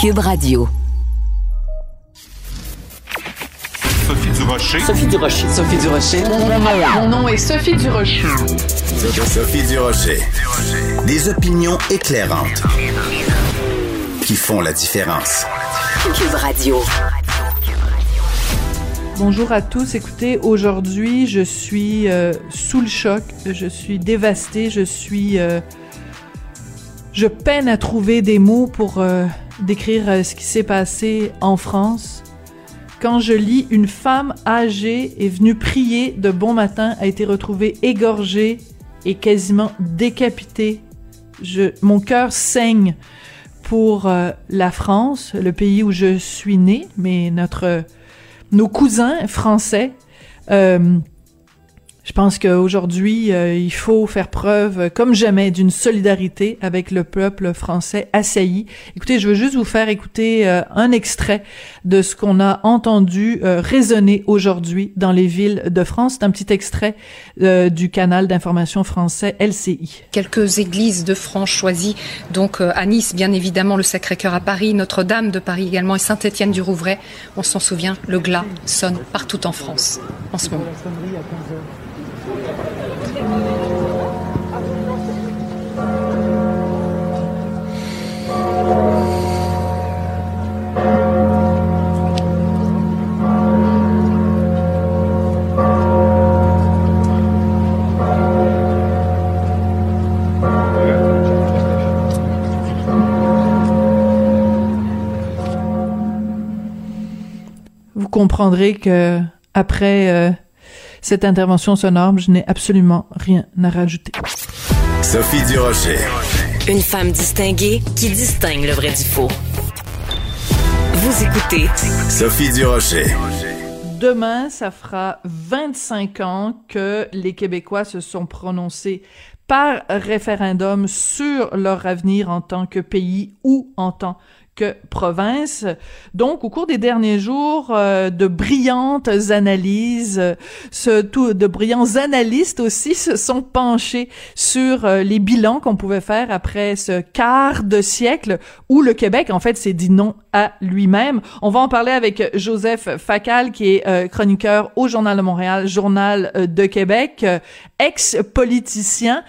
Cube Radio. Sophie Durocher. Sophie Durocher. Sophie Durocher. Mon nom est Sophie Durocher. Sophie Durocher. Des opinions éclairantes qui font la différence. Cube Radio. Bonjour à tous. Écoutez, aujourd'hui, je suis euh, sous le choc. Je suis dévastée. Je suis. euh, je peine à trouver des mots pour euh, décrire euh, ce qui s'est passé en France. Quand je lis une femme âgée est venue prier de bon matin, a été retrouvée égorgée et quasiment décapitée. Je, mon cœur saigne pour euh, la France, le pays où je suis née, mais notre nos cousins français. Je pense qu'aujourd'hui, euh, il faut faire preuve, comme jamais, d'une solidarité avec le peuple français assailli. Écoutez, je veux juste vous faire écouter euh, un extrait de ce qu'on a entendu euh, résonner aujourd'hui dans les villes de France. C'est un petit extrait du canal d'information français LCI. quelques églises de France choisies, donc à Nice, bien évidemment, le Sacré-Cœur à Paris, Notre-Dame de Paris également et Saint-Étienne du Rouvray. On s'en souvient, le glas sonne partout en France en ce moment. Comprendrez que après euh, cette intervention sonore, je n'ai absolument rien à rajouter. Sophie Durocher. Une femme distinguée qui distingue le vrai du faux. Vous écoutez Sophie Durocher. Demain, ça fera 25 ans que les Québécois se sont prononcés par référendum sur leur avenir en tant que pays ou en tant que province. Donc, au cours des derniers jours, euh, de brillantes analyses, de brillants analystes aussi se sont penchés sur euh, les bilans qu'on pouvait faire après ce quart de siècle où le Québec, en fait, s'est dit non à lui-même. On va en parler avec Joseph Facal, qui est euh, chroniqueur au Journal de Montréal, Journal de Québec, ex-politicien,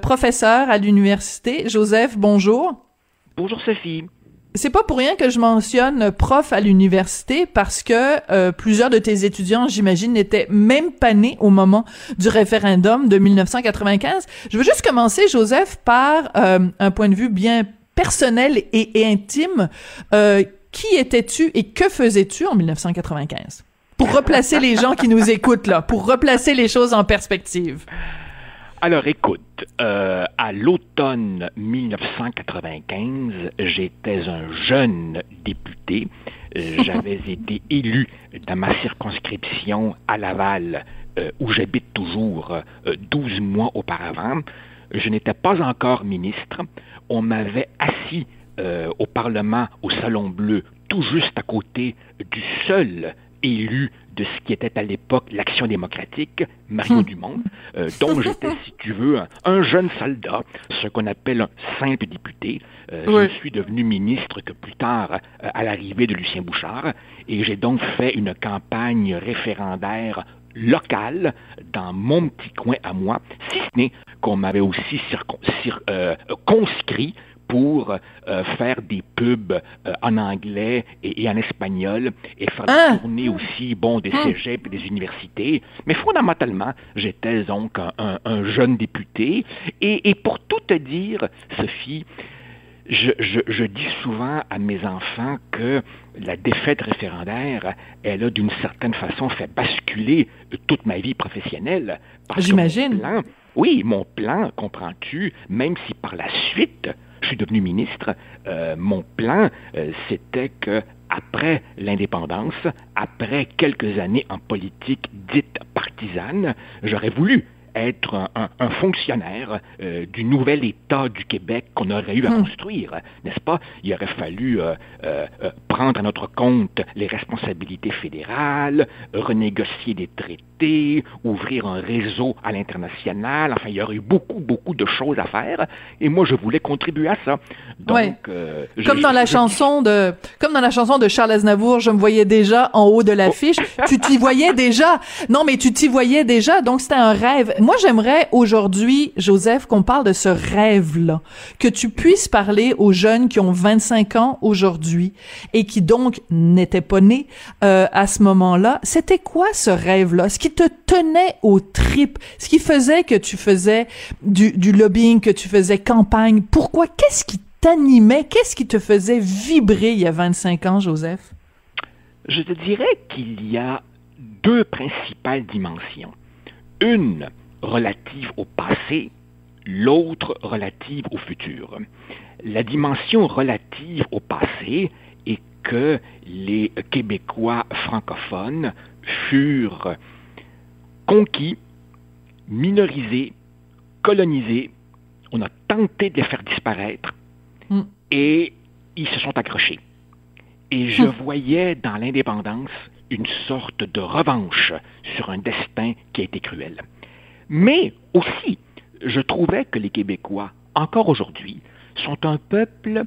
professeur à l'université. Joseph, bonjour. Bonjour Sophie. C'est pas pour rien que je mentionne prof à l'université parce que euh, plusieurs de tes étudiants, j'imagine, n'étaient même pas nés au moment du référendum de 1995. Je veux juste commencer, Joseph, par euh, un point de vue bien personnel et, intime. Euh, qui étais-tu et que faisais-tu en 1995? Pour replacer les gens qui nous écoutent là, pour replacer les choses en perspective. Alors écoute, euh, à l'automne 1995, j'étais un jeune député. Euh, J'avais été élu dans ma circonscription à Laval, euh, où j'habite toujours, euh, 12 mois auparavant. Je n'étais pas encore ministre. On m'avait assis au Parlement, au Salon Bleu, tout juste à côté du seul élu de ce qui était à l'époque l'Action démocratique, Mario Dumont, euh, dont j'étais, si tu veux, un, un jeune soldat, ce qu'on appelle un simple député. Euh, Oui. Je suis devenu ministre que plus tard, euh, à l'arrivée de Lucien Bouchard, et j'ai donc fait une campagne référendaire locale dans mon petit coin à moi, si ce n'est qu'on m'avait aussi circon- cir- euh, conscrit pour euh, faire des pubs euh, en anglais et, et en espagnol et faire Ah! des tournées aussi, bon, des cégeps et des universités. Mais fondamentalement, j'étais donc un, un- un jeune député. Et, et pour tout te dire, Sophie, je, je- je dis souvent à mes enfants que la défaite référendaire, elle a d'une certaine façon fait basculer toute ma vie professionnelle. J'imagine. oui, mon plan, comprends-tu, même si par la suite, je suis devenu ministre, euh, mon plan, euh, c'était que après l'indépendance, après quelques années en politique dite partisane, j'aurais voulu être un, fonctionnaire euh, du nouvel État du Québec qu'on aurait eu à hmm. construire, n'est-ce pas? Il aurait fallu euh, euh, prendre à notre compte les responsabilités fédérales, renégocier des traités, ouvrir un réseau à l'international. Enfin, il y aurait eu beaucoup, beaucoup de choses à faire. Et moi, je voulais contribuer à ça. Donc, comme dans la chanson de, comme dans la chanson de Charles Aznavour, je me voyais déjà en haut de l'affiche. Oh. tu t'y voyais déjà. Non, mais tu t'y voyais déjà. Donc, c'était un rêve moi, j'aimerais aujourd'hui, Joseph, qu'on parle de ce rêve-là, que tu puisses parler aux jeunes qui ont 25 ans aujourd'hui et qui donc n'étaient pas nés euh, à ce moment-là. C'était quoi ce rêve-là? Ce qui te tenait aux tripes? Ce qui faisait que tu faisais du, du lobbying, que tu faisais campagne? Pourquoi? Qu'est-ce qui t'animait? Qu'est-ce qui te faisait vibrer il y a 25 ans, Joseph? Je te dirais qu'il y a deux principales dimensions. Une, relative au passé, l'autre relative au futur. La dimension relative au passé est que les Québécois francophones furent conquis, minorisés, colonisés, on a tenté de les faire disparaître hmm. et ils se sont accrochés. Et je hmm. voyais dans l'indépendance une sorte de revanche sur un destin qui a été cruel. Mais aussi, je trouvais que les Québécois, encore aujourd'hui, sont un peuple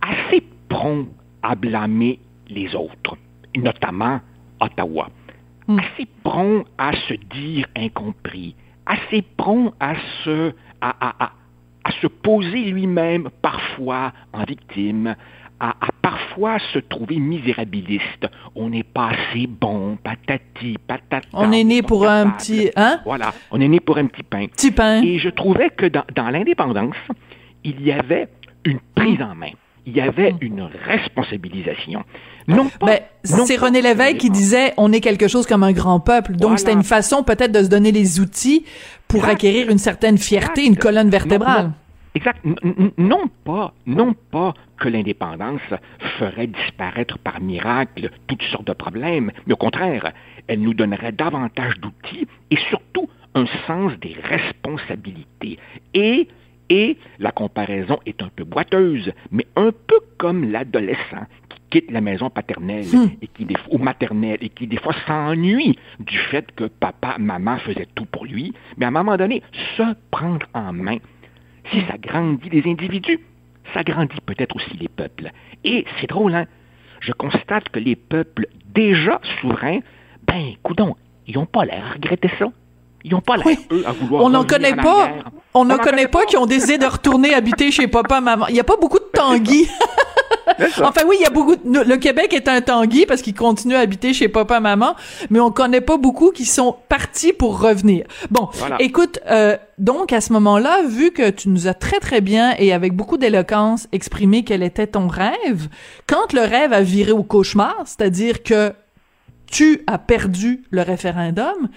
assez prompt à blâmer les autres, notamment Ottawa. Hmm. Assez prompt à se dire incompris, assez prompt à se, à se poser lui-même parfois en victime, à, parfois se trouver misérabiliste. On n'est pas assez bon, patati, patata. On est né pour un petit, hein? Voilà, on est né pour un petit pain. Petit pain. Et je trouvais que dans, l'indépendance, il y avait une prise en main. Il y avait mm. une responsabilisation. Non ben, c'est René Lévesque qui disait on est quelque chose comme un grand peuple. Donc c'était une façon peut-être de se donner les outils pour acquérir une certaine fierté, une colonne vertébrale. Exact. non pas, non pas que l'indépendance ferait disparaître par miracle toutes sortes de problèmes, mais au contraire, elle nous donnerait davantage d'outils et surtout un sens des responsabilités. Et, et la comparaison est un peu boiteuse, mais un peu comme l'adolescent qui quitte la maison paternelle hmm. et qui ou maternelle et qui des fois s'ennuie du fait que papa, maman faisaient tout pour lui, mais à un moment donné, se prendre en main, si ça grandit les individus, ça grandit peut-être aussi les peuples. Et c'est drôle, hein? Je constate que les peuples déjà souverains, ben, coudons, ils n'ont pas l'air à regretter ça. Ils n'ont pas l'air, eux, à vouloir. On n'en connaît pas. On n'en connaît pas qui ont décidé de retourner habiter chez papa, maman. Il n'y a pas beaucoup de tanguis. enfin oui, il y a beaucoup. Le Québec est un tanguy parce qu'il continue à habiter chez papa maman, mais on connaît pas beaucoup qui sont partis pour revenir. Bon, écoute, euh, donc à ce moment-là, vu que tu nous as très très bien et avec beaucoup d'éloquence exprimé quel était ton rêve, quand le rêve a viré au cauchemar, c'est-à-dire que tu as perdu le référendum,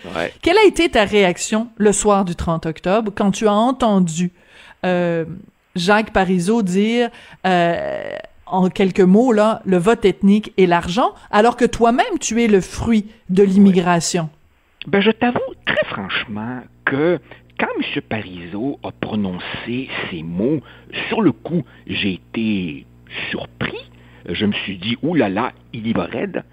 quelle a été ta réaction le soir du 30 octobre quand tu as entendu euh, Jacques Parizeau dire euh, en quelques mots, là, le vote ethnique et l'argent, alors que toi-même, tu es le fruit de l'immigration? Ben, je t'avoue très franchement que quand M. Parizeau a prononcé ces mots, sur le coup, j'ai été surpris. Je me suis dit, oulala, là là, il y va raide.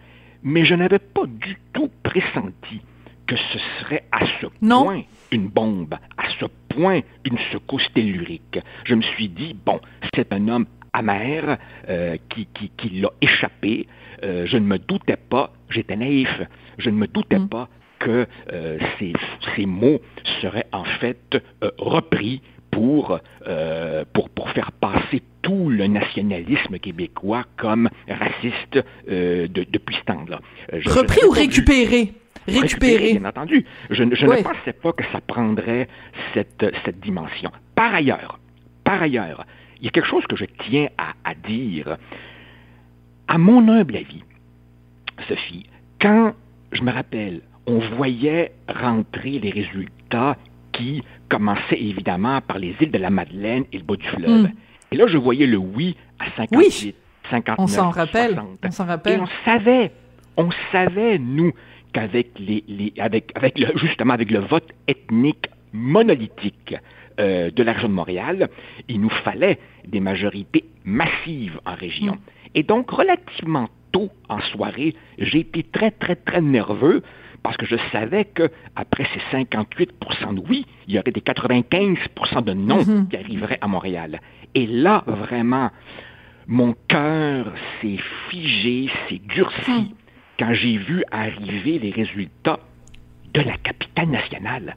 Mais je n'avais pas du tout pressenti que ce serait à ce point une bombe, à ce point une secousse tellurique. Je me suis dit, bon, c'est un homme amer euh, qui, qui, l'a échappé. Euh, je ne me doutais pas, j'étais naïf, je ne me doutais mm. pas que euh, ces, ces, mots seraient en fait repris pour, pour, pour faire passer tout le nationalisme québécois comme raciste de, depuis ce temps-là. repris ou récupéré? Récupéré. Bien entendu. Je, je ne pensais pas que ça prendrait cette, cette dimension. Par ailleurs, par ailleurs, il y a quelque chose que je tiens à, dire. À mon humble avis, Sophie, quand je me rappelle, on voyait rentrer les résultats qui commençait évidemment par les îles de la Madeleine et le bas du fleuve. Et là, je voyais le oui à 58, 59, On s'en rappelle. 60. On s'en Et rappelle. on savait, on savait, nous, qu'avec les, les- avec, avec le, justement avec le vote ethnique monolithique euh, de la région de Montréal, il nous fallait des majorités massives en région. Et donc, relativement tôt en soirée, j'ai été très, très, très nerveux parce que je savais que après ces 58% de oui, il y aurait des 95% de non qui arriveraient à Montréal. Et là, vraiment, mon cœur s'est figé, s'est durci quand j'ai vu arriver les résultats de la capitale nationale.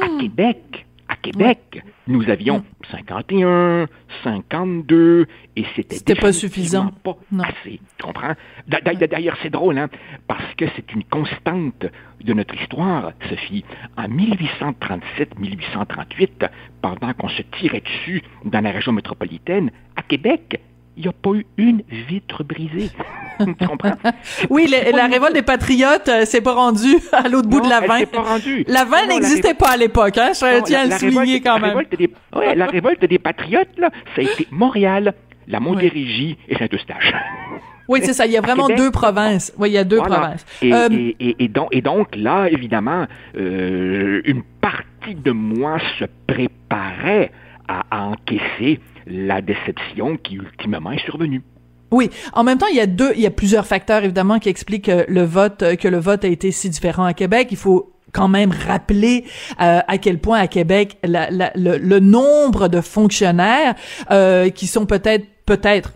À Québec, à Québec, nous avions 51, 52, et c'était C'était pas suffisant. pas Non. assez. Tu comprends? D'a- d'a- D'ailleurs, c'est drôle, hein, parce que c'est une constante de notre histoire, Sophie. En 1837-1838, pendant qu'on se tirait dessus dans la région métropolitaine, à Québec, il n'y a pas eu une vitre brisée. tu comprends? Oui, le- la révolte des patriotes euh, s'est pas rendue à l'autre bout de la s'est pas rendue. La la n'existait pas à l'époque, hein? Je Non, tiens à le souligner quand même. révolte des, ouais, la révolte des patriotes, là, ça a été Montréal, la Montérégie et Saint-Eustache. Oui, c'est ça. Il y a vraiment Québec. deux provinces. Oui, il y a deux Voilà. provinces. Et, Euh, et- et- et donc, et donc, là, évidemment, euh, une partie de moi se préparait à, à encaisser la déception qui ultimement est survenue. Oui. En même temps, il y a deux, il y a plusieurs facteurs évidemment qui expliquent euh, le vote, euh, que le vote a été si différent à Québec. Il faut quand même rappeler euh, à quel point à Québec la- la- le, le nombre de fonctionnaires euh, qui sont peut-être peut-être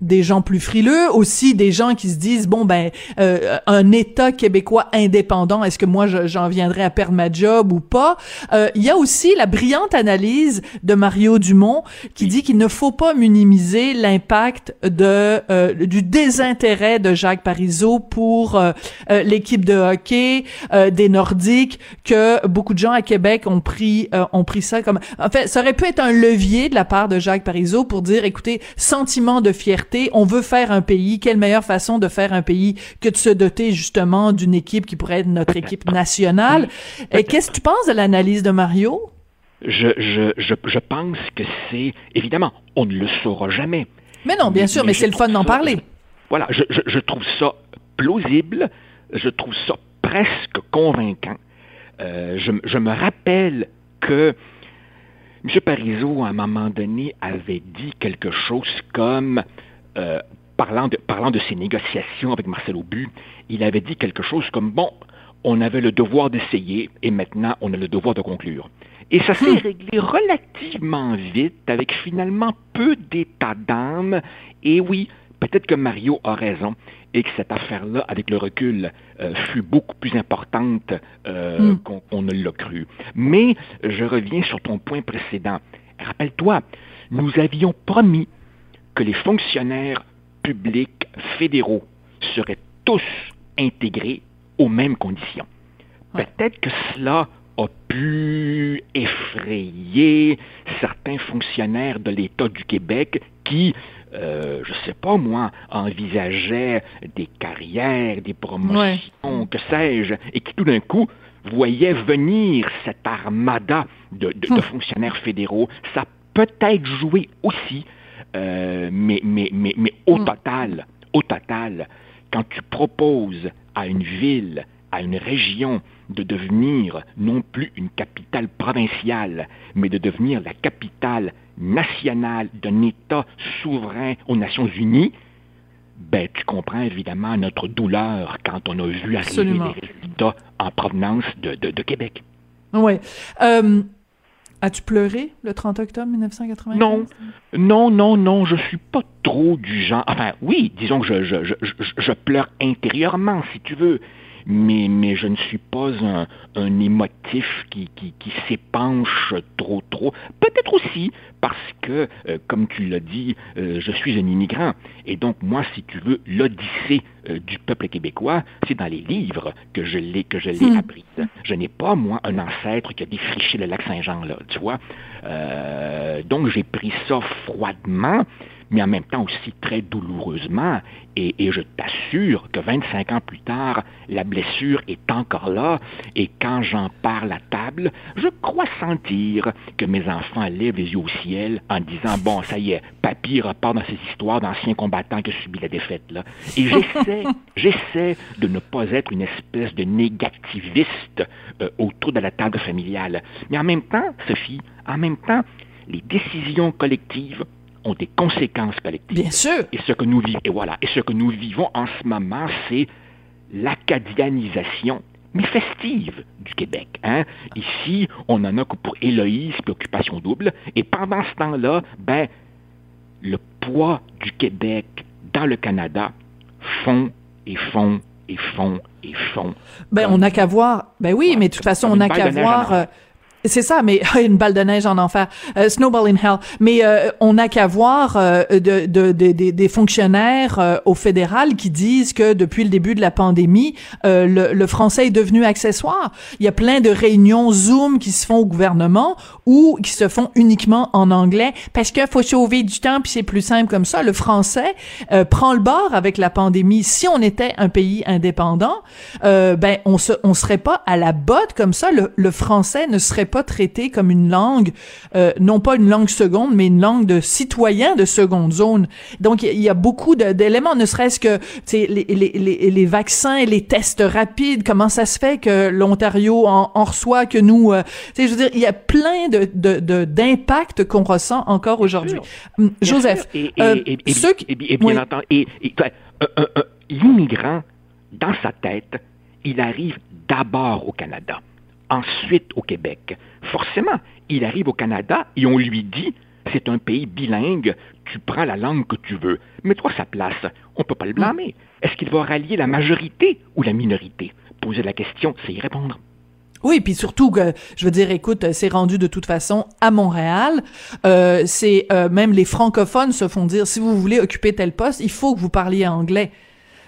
des gens plus frileux, aussi des gens qui se disent bon ben euh, un État québécois indépendant, est-ce que moi je- j'en viendrais à perdre ma job ou pas? Euh, Il y a aussi la brillante analyse de Mario Dumont qui dit qu'il ne faut pas minimiser l'impact de euh, du désintérêt de Jacques Parizeau pour euh, euh, l'équipe de hockey euh, des Nordiques, que beaucoup de gens à Québec ont pris euh, ont pris ça comme en fait ça aurait pu être un levier de la part de Jacques Parizeau pour dire écoutez sentiment de fierté on veut faire un pays quelle meilleure façon de faire un pays que de se doter justement d'une équipe qui pourrait être notre équipe nationale et qu'est-ce que tu penses de l'analyse de Mario? Je, je, je, je pense que c'est, évidemment, on ne le saura jamais. mais non bien sûr mais c'est le fun d'en parler Voilà, je, je, je trouve ça plausible, je trouve ça presque convaincant. Euh, je, je me rappelle que M. Parizeau, à un moment donné, avait dit quelque chose comme, euh, parlant, de, parlant de ses négociations avec Marcel Aubu, il avait dit quelque chose comme, bon, on avait le devoir d'essayer et maintenant on a le devoir de conclure. Et ça s'est réglé relativement vite, avec finalement peu d'état d'âme. Et oui, peut-être que Mario a raison et que cette affaire-là, avec le recul, euh, fut beaucoup plus importante euh, Mm. qu'on qu'on ne l'a cru. Mais je reviens sur ton point précédent. Rappelle-toi, nous avions promis que les fonctionnaires publics fédéraux seraient tous intégrés aux mêmes conditions. Ouais. Peut-être que cela a pu effrayer certains fonctionnaires de l'État du Québec qui, euh, je sais pas moi, envisageaient des carrières, des promotions, que sais-je, et qui tout d'un coup voyaient venir cette armada de, de- de fonctionnaires fédéraux. Ça peut-être joué aussi, euh, mais, mais, mais, mais au Mm. total, au total, quand tu proposes à une ville, à une région de devenir non plus une capitale provinciale, mais de devenir la capitale nationale d'un État souverain aux Nations Unies, ben, tu comprends évidemment notre douleur quand on a vu arriver Absolument. les résultats en provenance de, de- de Québec. Oui. Euh, As-tu pleuré le 30 octobre 1995? Non. Non, non, non, je suis pas trop du genre. Enfin, oui, disons que je, je, je, je, je pleure intérieurement, si tu veux, mais, mais je ne suis pas un, un émotif qui, qui, qui s'épanche trop, trop. Peut-être aussi parce que, euh, comme tu l'as dit, euh, je suis un immigrant. Et donc, moi, si tu veux, l'odyssée euh, du peuple québécois, c'est dans les livres que je l'ai, que je l'ai Hmm. appris. Je n'ai pas, moi, un ancêtre qui a défriché le lac Saint-Jean, là, tu vois. Euh, donc, j'ai pris ça froidement, mais en même temps aussi très douloureusement. Et, et, je t'assure que 25 ans plus tard, la blessure est encore là. Et quand j'en parle à table, je crois sentir que mes enfants lèvent les yeux au ciel en disant Bon, ça y est, papy repart dans ces histoires d'anciens combattants qui ont subi la défaite. Là. Et j'essaie, j'essaie de ne pas être une espèce de négativiste euh, autour de la table familiale. Mais en même temps, Sophie, en même temps, les décisions collectives ont des conséquences collectives. Bien sûr. Et ce que nous vivons, et voilà, et ce que nous vivons en ce moment, c'est l'acadianisation, mais festive du Québec. Hein? Ici, on en a que pour Héloïse et Occupation double, et pendant ce temps-là, ben, le poids du Québec dans le Canada fond et fond et fond et fond. Ben, on n'a qu'à voir. Ben oui, mais de toute façon, on n'a qu'à voir. C'est ça, mais une balle de neige en enfer, euh, snowball in hell. Mais euh, on n'a qu'à voir euh, de, de, de, des fonctionnaires au fédéral qui disent que depuis le début de la pandémie, le, le, français est devenu accessoire. Il y a plein de réunions Zoom qui se font au gouvernement ou qui se font uniquement en anglais parce qu'il faut sauver du temps puis c'est plus simple comme ça. Le français prend le bord avec la pandémie. Si on était un pays indépendant, ben on se on serait pas à la botte comme ça. Le, le français ne serait pas traité comme une langue, euh, non pas une langue seconde, mais une langue de citoyen de seconde zone. Donc, il y, a beaucoup d'éléments, ne serait-ce que les, les, les, les, vaccins et les tests rapides, comment ça se fait que l'Ontario en, en, reçoit, que nous... Euh, je veux dire, il y a plein de d'impacts de, qu'on ressent encore aujourd'hui. Hum, Joseph, et, bien entendu, l'immigrant, dans sa tête, il arrive d'abord au Canada ensuite au Québec. Forcément, il arrive au Canada et on lui dit c'est un pays bilingue, tu prends la langue que tu veux. Mets-toi sa place. On ne peut pas le blâmer. Est-ce qu'il va rallier la majorité ou la minorité? Poser la question, c'est y répondre. Oui, puis surtout je veux dire, écoute, c'est rendu de toute façon à Montréal. Euh, c'est euh, même les francophones se font dire si vous voulez occuper tel poste, il faut que vous parliez anglais.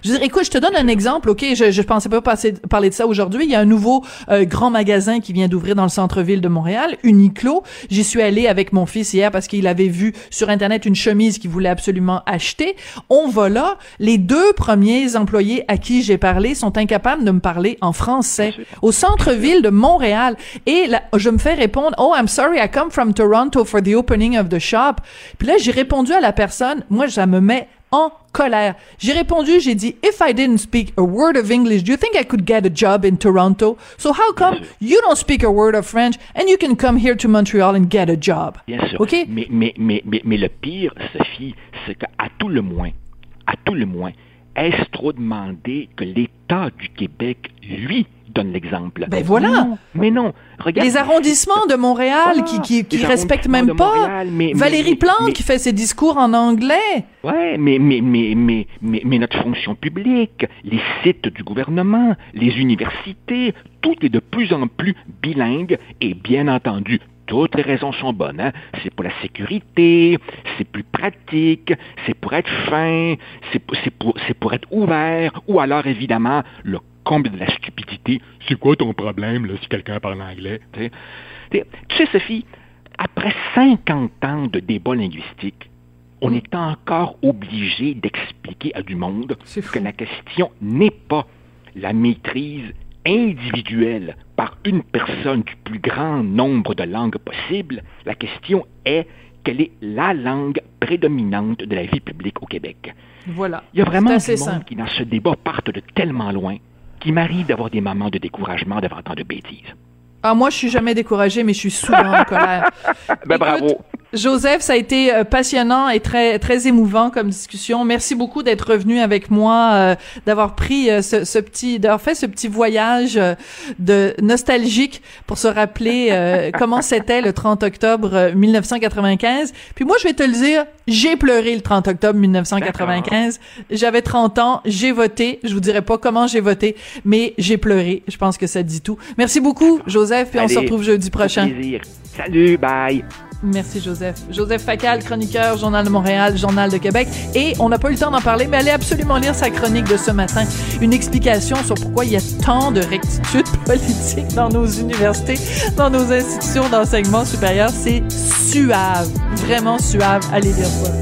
Je veux dire, écoute, je te donne un exemple, OK? Je, je pensais pas passer, parler de ça aujourd'hui. Il y a un nouveau euh, grand magasin qui vient d'ouvrir dans le centre-ville de Montréal, Uniqlo. J'y suis allée avec mon fils hier parce qu'il avait vu sur Internet une chemise qu'il voulait absolument acheter. On va là. Les deux premiers employés à qui j'ai parlé sont incapables de me parler en français. Au centre-ville de Montréal. Et là, je me fais répondre, Oh, I'm sorry, I come from Toronto for the opening of the shop. Puis là, j'ai répondu à la personne, moi, ça me met en colère. J'ai répondu, j'ai dit, if I didn't speak a word of English, do you think I could get a job in Toronto? So how come you don't speak a word of French and you can come here to Montreal and get a job? Bien sûr. OK? Mais, mais, mais, mais, mais le pire, Sophie, c'est qu'à tout le moins, à tout le moins, est-ce trop demandé que l'État du Québec, lui, donne l'exemple? Ben voilà. mais non. Regarde. Les arrondissements de Montréal qui, qui, qui respectent même pas. Valérie Plante qui fait ses discours en anglais. Ouais, mais, mais, mais, mais, mais, mais notre fonction publique, les sites du gouvernement, les universités, tout est de plus en plus bilingue et bien entendu, toutes les raisons sont bonnes. Hein? C'est pour la sécurité, c'est plus pratique, c'est pour être fin, c'est pour, pour, être ouvert, ou alors évidemment le comble de la stupidité. C'est quoi ton problème là, si quelqu'un parle anglais? Tu sais, Sophie, après 50 ans de débat linguistique, on est encore obligé d'expliquer à du monde que la question n'est pas la maîtrise individuelle par une personne du plus grand nombre de langues possibles. La question est quelle est la langue prédominante de la vie publique au Québec? Voilà. Il y a vraiment du monde qui, dans ce débat, partent de tellement loin qu'il m'arrive d'avoir des moments de découragement devant tant de bêtises. Ah, moi, je suis jamais découragé, mais je suis souvent en colère. ben, bravo. Joseph, ça a été euh, passionnant et très très émouvant comme discussion. Merci beaucoup d'être revenu avec moi, euh, d'avoir pris euh, ce, ce, petit, d'avoir fait ce petit voyage de nostalgique pour se rappeler comment c'était le 30 octobre 1995. Puis moi, je vais te le dire, j'ai pleuré le 30 octobre 1995. J'avais 30 ans, j'ai voté. Je vous dirai pas comment j'ai voté, mais j'ai pleuré. Je pense que ça dit tout. Merci beaucoup, Joseph. Puis on se retrouve jeudi prochain. Plaisir. Salut, bye. Merci Joseph. Joseph Facal, chroniqueur, Journal de Montréal, Journal de Québec. Et on n'a pas eu le temps d'en parler, mais allez absolument lire sa chronique de ce matin. Une explication sur pourquoi il y a tant de rectitude politique dans nos universités, dans nos institutions d'enseignement supérieur. C'est suave. Vraiment suave. Allez lire ça.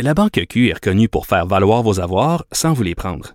La Banque Q est reconnue pour faire valoir vos avoirs sans vous les prendre.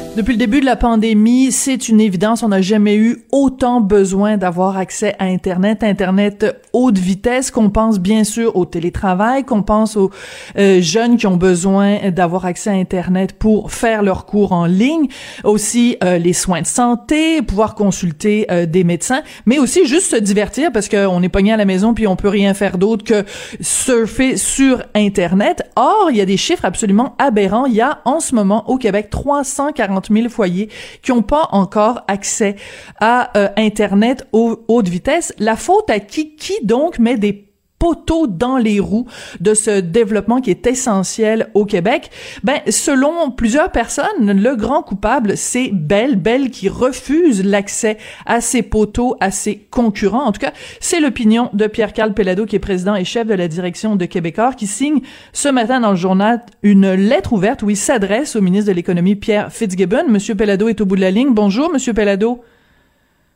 Depuis le début de la pandémie, c'est une évidence, on n'a jamais eu autant besoin d'avoir accès à Internet, Internet haute vitesse, qu'on pense bien sûr au télétravail, qu'on pense aux euh, jeunes qui ont besoin d'avoir accès à Internet pour faire leurs cours en ligne, aussi euh, les soins de santé, pouvoir consulter euh, des médecins, mais aussi juste se divertir parce qu'on est pogné à la maison puis on peut rien faire d'autre que surfer sur Internet. Or, il y a des chiffres absolument aberrants. Il y a en ce moment au Québec 340 000 foyers qui n'ont pas encore accès à euh, Internet haute vitesse. La faute à qui? Qui donc met des poteaux dans les roues de ce développement qui est essentiel au Québec. Ben, selon plusieurs personnes, le grand coupable, c'est Bell. Bell qui refuse l'accès à ces poteaux, à ses concurrents. En tout cas, c'est l'opinion de Pierre-Carl Pellado, qui est président et chef de la direction de Québecor, qui signe ce matin dans le journal une lettre ouverte où il s'adresse au ministre de l'Économie, Pierre Fitzgibbon. Monsieur Pellado est au bout de la ligne. Bonjour, Monsieur Pellado.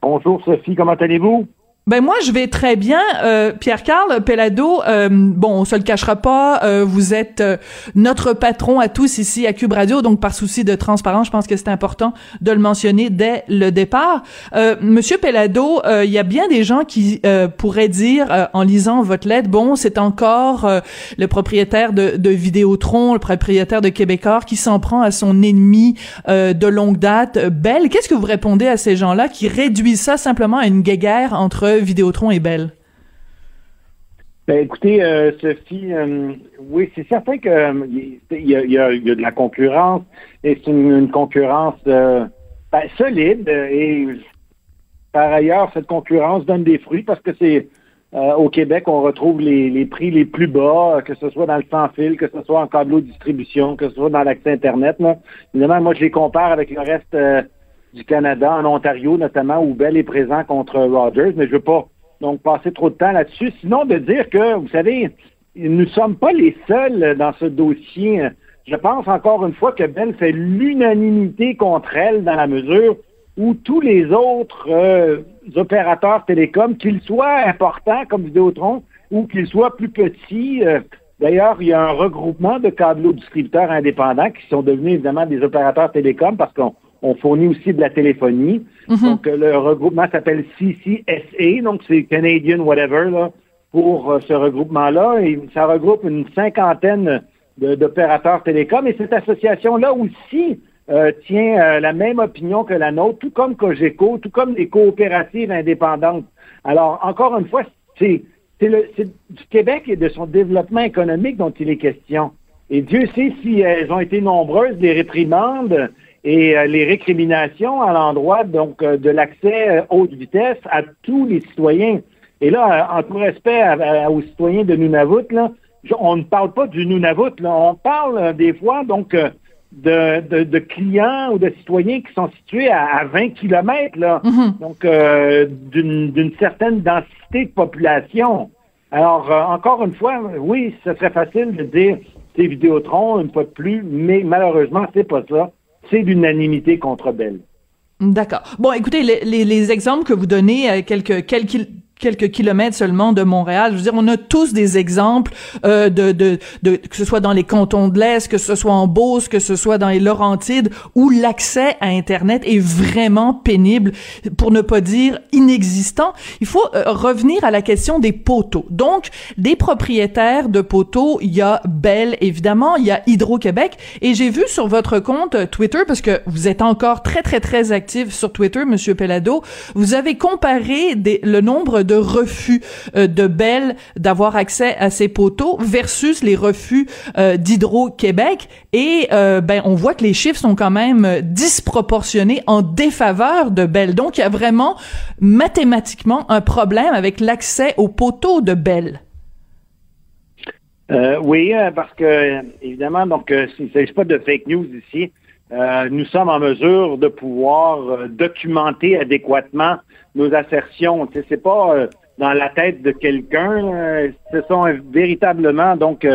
Bonjour, Sophie. Comment allez-vous? Ben moi je vais très bien, euh, Pierre-Carl Pellado. Euh, bon, on se le cachera pas, euh, vous êtes euh, notre patron à tous ici à Cube Radio, donc par souci de transparence, je pense que c'est important de le mentionner dès le départ. Euh, Monsieur Pellado, il y a bien des gens qui pourraient dire en lisant votre lettre, bon, c'est encore le propriétaire de, de Vidéotron, le propriétaire de Québécois qui s'en prend à son ennemi de longue date, Belle. Qu'est-ce que vous répondez à ces gens-là qui réduisent ça simplement à une guéguerre entre Vidéotron est belle? Ben, écoutez, euh, Sophie, euh, oui, c'est certain qu'il euh, y, a, de la concurrence et c'est une, concurrence ben, solide et par ailleurs, cette concurrence donne des fruits parce que c'est au Québec, on retrouve les, prix les plus bas, que ce soit dans le sans-fil, que ce soit en câble distribution, que ce soit dans l'accès Internet. Évidemment, moi, je les compare avec le reste du Canada, en Ontario notamment, où Bell est présent contre Rogers, mais je ne veux pas donc passer trop de temps là-dessus. Sinon, de dire que, vous savez, nous ne sommes pas les seuls dans ce dossier. Je pense encore une fois que Bell fait l'unanimité contre elle dans la mesure où tous les autres euh, opérateurs télécoms, qu'ils soient importants comme Vidéotron ou qu'ils soient plus petits, euh, D'ailleurs, il y a un regroupement de câbles distributeurs indépendants qui sont devenus évidemment des opérateurs télécoms parce qu'on on fournit aussi de la téléphonie. Mhm. Donc, euh, le regroupement s'appelle CCSA, donc c'est Canadian whatever, là, pour euh, ce regroupement-là. Et ça regroupe une cinquantaine d'opérateurs télécoms. Et cette association-là aussi euh, tient la même opinion que la nôtre, tout comme Cogeco, tout comme les coopératives indépendantes. Alors, encore une fois, c'est du Québec et de son développement économique dont il est question. Et Dieu sait si elles ont été nombreuses, les réprimandes, et euh, les récriminations à l'endroit donc euh, de l'accès euh, haute vitesse à tous les citoyens. Et là, en tout respect aux citoyens de Nunavut, là, on ne parle pas du Nunavut, là, on parle des fois donc de, de, clients ou de citoyens qui sont situés à, 20 kilomètres, là, mm-hmm. donc d'une certaine densité de population. Alors, encore une fois, oui, ce serait facile de dire c'est Vidéotron, une fois de plus, mais malheureusement, c'est pas ça c'est l'unanimité contre Bell. D'accord. Bon, écoutez, les, les, exemples que vous donnez, euh, quelques, quelques quelques kilomètres seulement de Montréal. Je veux dire, on a tous des exemples euh, de, de, de, que ce soit dans les cantons de l'Est, que ce soit en Beauce, que ce soit dans les Laurentides, où l'accès à Internet est vraiment pénible, pour ne pas dire inexistant. Il faut euh, revenir à la question des poteaux. Donc, des propriétaires de poteaux, il y a Bell, évidemment, il y a Hydro-Québec, et j'ai vu sur votre compte Twitter, parce que vous êtes encore très, très, très actif sur Twitter, Monsieur Pellado, vous avez comparé des, le nombre de refus de Bell d'avoir accès à ces poteaux versus les refus d'Hydro-Québec. Et ben, on voit que les chiffres sont quand même disproportionnés en défaveur de Bell. Donc, il y a vraiment mathématiquement un problème avec l'accès aux poteaux de Bell. Euh, oui, euh, parce que évidemment, donc euh, il ne s'agit pas de fake news ici. Nous sommes en mesure de pouvoir documenter adéquatement nos assertions. Ce n'est pas dans la tête de quelqu'un. ce sont véritablement donc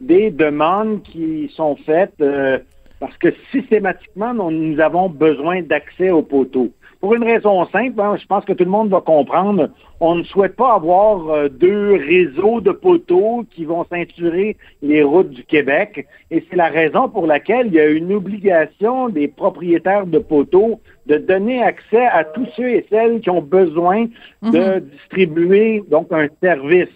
des demandes qui sont faites parce que systématiquement, nous avons besoin d'accès aux poteaux. Pour une raison simple, hein, je pense que tout le monde va comprendre, on ne souhaite pas avoir euh, deux réseaux de poteaux qui vont ceinturer les routes du Québec. Et c'est la raison pour laquelle il y a une obligation des propriétaires de poteaux de donner accès à tous ceux et celles qui ont besoin de mhm. distribuer donc un service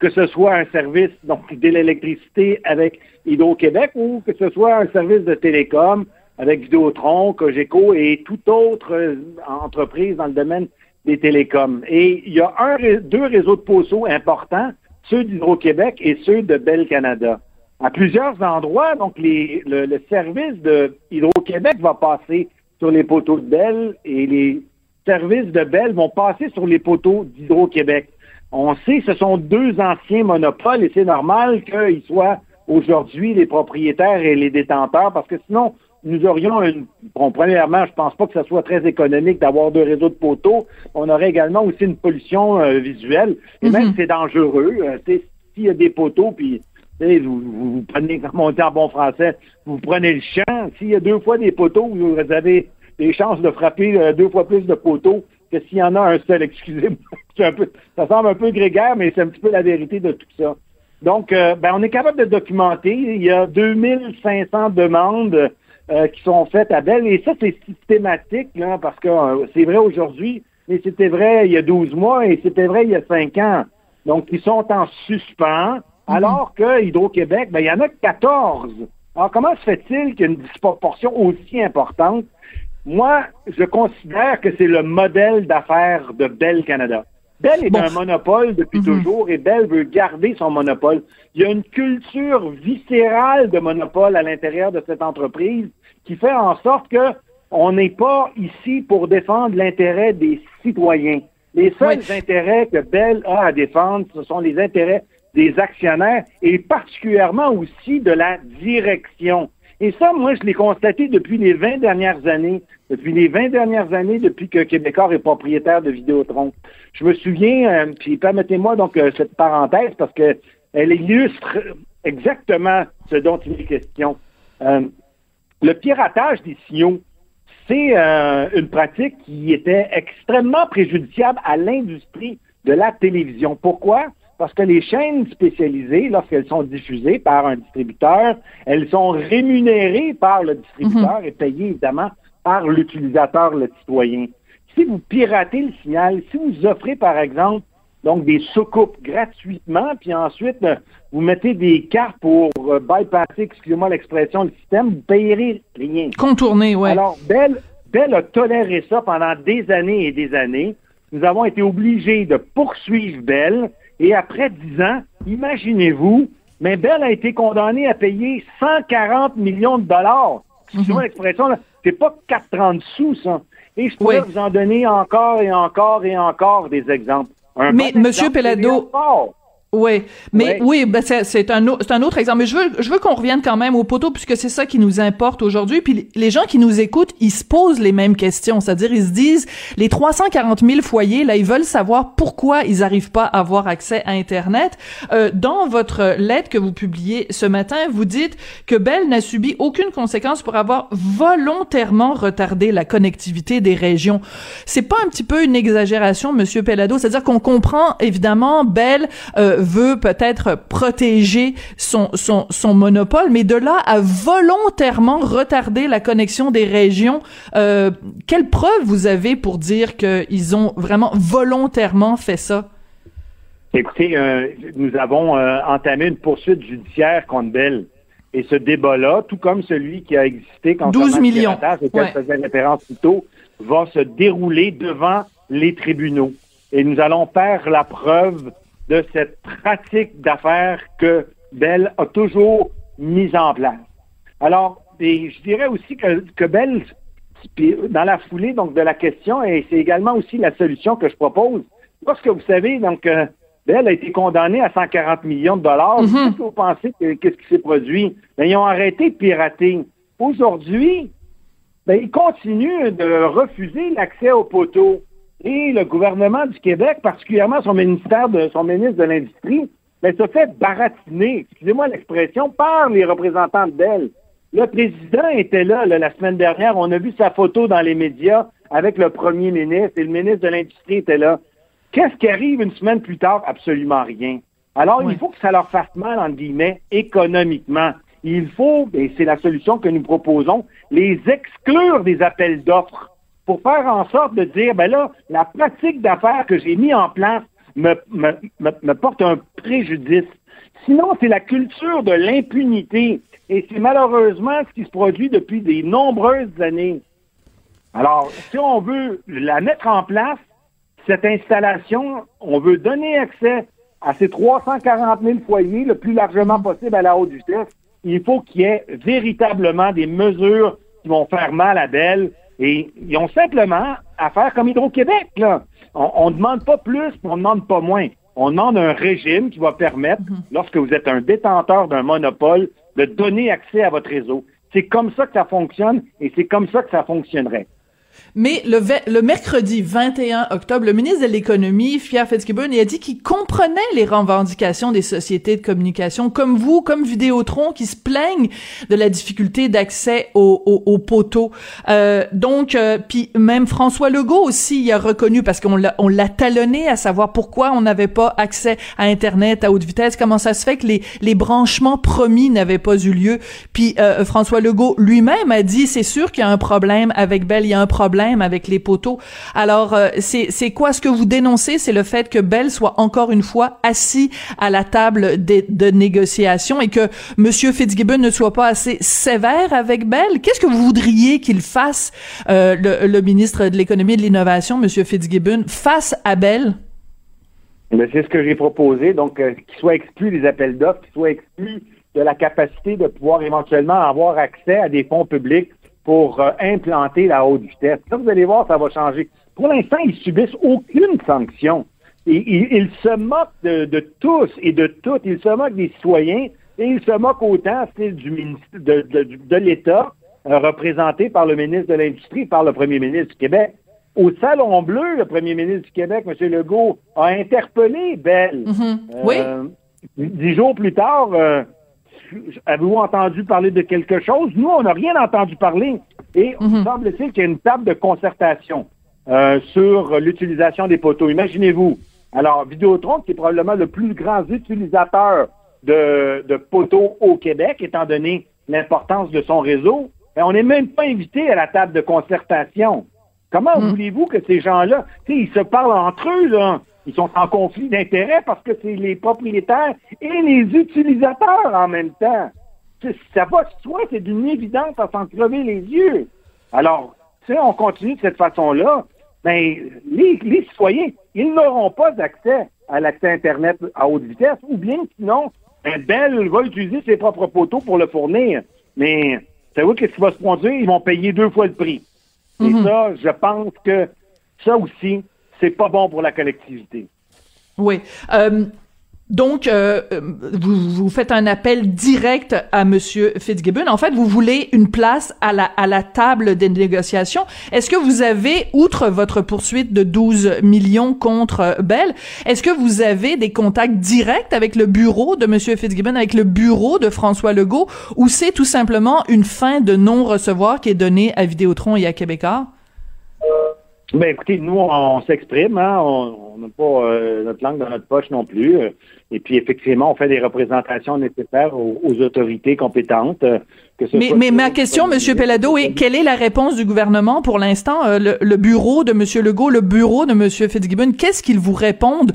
que ce soit un service donc de l'électricité avec Hydro-Québec ou que ce soit un service de télécom avec Vidéotron, Cogeco et toute autre euh, entreprise dans le domaine des télécoms. Et il y a un, deux réseaux de poteaux importants, ceux d'Hydro-Québec et ceux de Bell Canada. À plusieurs endroits, donc les, le, service de Hydro-Québec va passer sur les poteaux de Bell et les services de Bell vont passer sur les poteaux d'Hydro-Québec. On sait ce sont deux anciens monopoles et c'est normal qu'ils soient aujourd'hui les propriétaires et les détenteurs parce que sinon, nous aurions une. Bon, premièrement, je pense pas que ce soit très économique d'avoir deux réseaux de poteaux. On aurait également aussi une pollution euh, visuelle. Et même, mhm. c'est dangereux. Euh, s'il y a des poteaux, puis vous, vous, prenez, comme on dit en bon français, vous prenez le champ. S'il y a deux fois des poteaux, vous avez des chances de frapper euh, deux fois plus de poteaux que s'il y en a un seul. Excusez-moi. Un peu, ça semble un peu grégaire, mais c'est un petit peu la vérité de tout ça. Donc, ben, on est capable de documenter. Il y a 2500 demandes euh, qui sont faites à Belle. Et ça, c'est systématique, là, parce que euh, c'est vrai aujourd'hui, mais c'était vrai il y a 12 mois et c'était vrai il y a 5 ans. Donc, ils sont en suspens, mhm. alors que Hydro-Québec, ben, il y en a 14. Alors, comment se fait-il qu'il y ait une disproportion aussi importante? Moi, je considère que c'est le modèle d'affaires de Bell Canada. Bell est un monopole depuis mhm. toujours et Bell veut garder son monopole. Il y a une culture viscérale de monopole à l'intérieur de cette entreprise qui fait en sorte que on n'est pas ici pour défendre l'intérêt des citoyens. Les seuls intérêts que Bell a à défendre, ce sont les intérêts des actionnaires et particulièrement aussi de la direction. Et ça, moi, je l'ai constaté depuis les 20 dernières années. Depuis les 20 dernières années, depuis que Québécois est propriétaire de Vidéotron. Je me souviens, euh, puis permettez-moi donc euh, cette parenthèse parce que elle illustre exactement ce dont il est question. Euh, le piratage des signaux, c'est une pratique qui était extrêmement préjudiciable à l'industrie de la télévision. Pourquoi? Parce que les chaînes spécialisées, lorsqu'elles sont diffusées par un distributeur, elles sont rémunérées par le distributeur mhm. et payées évidemment par l'utilisateur, le citoyen. Si vous piratez le signal, si vous offrez par exemple donc des soucoupes gratuitement, puis ensuite euh, vous mettez des cartes pour euh, bypasser, excusez-moi l'expression, le système, vous payerez rien. Contourner, oui. Alors, Bell, Bell a toléré ça pendant des années et des années. Nous avons été obligés de poursuivre Bell et après dix ans, imaginez-vous, mais Bell a été condamné à payer 140 millions de dollars. Excusez-moi mhm. l'expression, c'est pas 4,30 sous, ça. Et je pourrais vous en donner encore et encore et encore des exemples. mais, Monsieur Pelado, oui, mais oui, ben c'est un, un autre exemple. Mais je veux, je veux qu'on revienne quand même au poteau puisque c'est ça qui nous importe aujourd'hui. Puis les gens qui nous écoutent, ils se posent les mêmes questions. C'est-à-dire, ils se disent, les 340 000 foyers, là, ils veulent savoir pourquoi ils n'arrivent pas à avoir accès à Internet. Euh, dans votre lettre que vous publiez ce matin, vous dites que Bell n'a subi aucune conséquence pour avoir volontairement retardé la connectivité des régions. C'est pas un petit peu une exagération, Monsieur Pellado? C'est-à-dire qu'on comprend, évidemment, Bell euh, veut peut-être protéger son, son, son monopole, mais de là à volontairement retarder la connexion des régions, euh, quelle preuve vous avez pour dire qu'ils ont vraiment volontairement fait ça? Écoutez, euh, nous avons euh, entamé une poursuite judiciaire contre Bell. Et ce débat-là, tout comme celui qui a existé quand 12 millions. auquel faisait référence plus tôt, va se dérouler devant les tribunaux. et nous allons faire la preuve de cette pratique d'affaires que Bell a toujours mise en place. Alors, et je dirais aussi que, que Bell, dans la foulée donc de la question, et c'est également aussi la solution que je propose, parce que vous savez, donc, euh, Bell a été condamné à 140 millions de dollars. Mhm. Qu'est-ce que vous pensez que, qu'est-ce qui s'est produit? Ben, ils ont arrêté de pirater. Aujourd'hui, ben, ils continuent de refuser l'accès aux poteaux. Et le gouvernement du Québec, particulièrement son ministère de son ministre de l'Industrie, ben, se fait baratiner, excusez-moi l'expression, par les représentants de Bell. Le président était là, là, la semaine dernière. On a vu sa photo dans les médias avec le premier ministre et le ministre de l'Industrie était là. Qu'est-ce qui arrive une semaine plus tard? Absolument rien. Alors, Ouais. il faut que ça leur fasse mal, entre guillemets, économiquement. Il faut, et c'est la solution que nous proposons, les exclure des appels d'offres pour faire en sorte de dire, ben là, la pratique d'affaires que j'ai mis en place me, me, me, porte un préjudice. Sinon, c'est la culture de l'impunité. Et c'est malheureusement ce qui se produit depuis de nombreuses années. Alors, si on veut la mettre en place, cette installation, on veut donner accès à ces 340 000 foyers le plus largement possible à la haute vitesse. Il faut qu'il y ait véritablement des mesures qui vont faire mal à Belle. Et ils ont simplement à faire comme Hydro-Québec. Là. On ne demande pas plus, mais on ne demande pas moins. On demande un régime qui va permettre, lorsque vous êtes un détenteur d'un monopole, de donner accès à votre réseau. C'est comme ça que ça fonctionne et c'est comme ça que ça fonctionnerait. Mais le, le mercredi 21 octobre, le ministre de l'Économie, Pierre Fitzgibbon, il a dit qu'il comprenait les revendications des sociétés de communication, comme vous, comme Vidéotron, qui se plaignent de la difficulté d'accès aux, aux, aux poteaux. Euh, donc, euh, puis même François Legault aussi, il a reconnu, parce qu'on l'a, on l'a talonné à savoir pourquoi on n'avait pas accès à Internet à haute vitesse, comment ça se fait que les, les branchements promis n'avaient pas eu lieu. Puis euh, François Legault lui-même a dit, c'est sûr qu'il y a un problème avec Bell, il y a un problème avec les poteaux. Alors, euh, c'est, quoi ce que vous dénoncez? C'est le fait que Bell soit encore une fois assis à la table de, négociation et que Monsieur Fitzgibbon ne soit pas assez sévère avec Bell. Qu'est-ce que vous voudriez qu'il fasse, euh, le, ministre de l'Économie et de l'Innovation, Monsieur Fitzgibbon, face à Bell? C'est ce que j'ai proposé, donc euh, qu'il soit exclu des appels d'offres, qu'il soit exclu de la capacité de pouvoir éventuellement avoir accès à des fonds publics pour euh, implanter la haute vitesse. Là, vous allez voir, ça va changer. Pour l'instant, ils subissent aucune sanction. Et, ils, ils se moquent de, de tous et de toutes. Ils se moquent des citoyens et ils se moquent autant du ministre, de, de, de l'État euh, représenté par le ministre de l'Industrie, par le premier ministre du Québec. Au Salon Bleu, le premier ministre du Québec, M. Legault, a interpellé Bell. Mm-hmm. Oui. Euh, dix jours plus tard, euh, avez-vous entendu parler de quelque chose? Nous, on n'a rien entendu parler. Et Mhm. il semble-t-il qu'il y a une table de concertation euh, sur l'utilisation des poteaux. Imaginez-vous. Alors, Vidéotron, qui est probablement le plus grand utilisateur de, de poteaux au Québec, étant donné l'importance de son réseau, ben, on n'est même pas invité à la table de concertation. Comment Mm. voulez-vous que ces gens-là, tu sais, ils se parlent entre eux, là? Ils sont en conflit d'intérêts parce que c'est les propriétaires et les utilisateurs en même temps. Ça va de soi, c'est d'une évidence à s'en crever les yeux. Alors, si on continue de cette façon-là, ben, les, les citoyens, ils n'auront pas accès à l'accès Internet à haute vitesse, ou bien sinon, ben, Bell va utiliser ses propres poteaux pour le fournir. Mais, savez-vous qu'est-ce qui va se produire? Ils vont payer deux fois le prix. Et ça, je pense que ça aussi, c'est pas bon pour la collectivité. Oui. Euh, donc, euh, vous, faites un appel direct à Monsieur Fitzgibbon. En fait, vous voulez une place à la, table des négociations. Est-ce que vous avez, outre votre poursuite de 12 millions contre euh, Bell, est-ce que vous avez des contacts directs avec le bureau de Monsieur Fitzgibbon, avec le bureau de François Legault, ou c'est tout simplement une fin de non-recevoir qui est donnée à Vidéotron et à Québécois? Ben écoutez, nous, on, s'exprime, hein, on n'a pas euh, notre langue dans notre poche non plus. euh, et puis effectivement, on fait des représentations nécessaires aux, aux autorités compétentes. euh, que ce Mais, soit mais ma question, Monsieur Pellado, est quelle est la réponse du gouvernement pour l'instant? Euh, le, le bureau de Monsieur Legault, le bureau de Monsieur Fitzgibbon, qu'est-ce qu'ils vous répondent?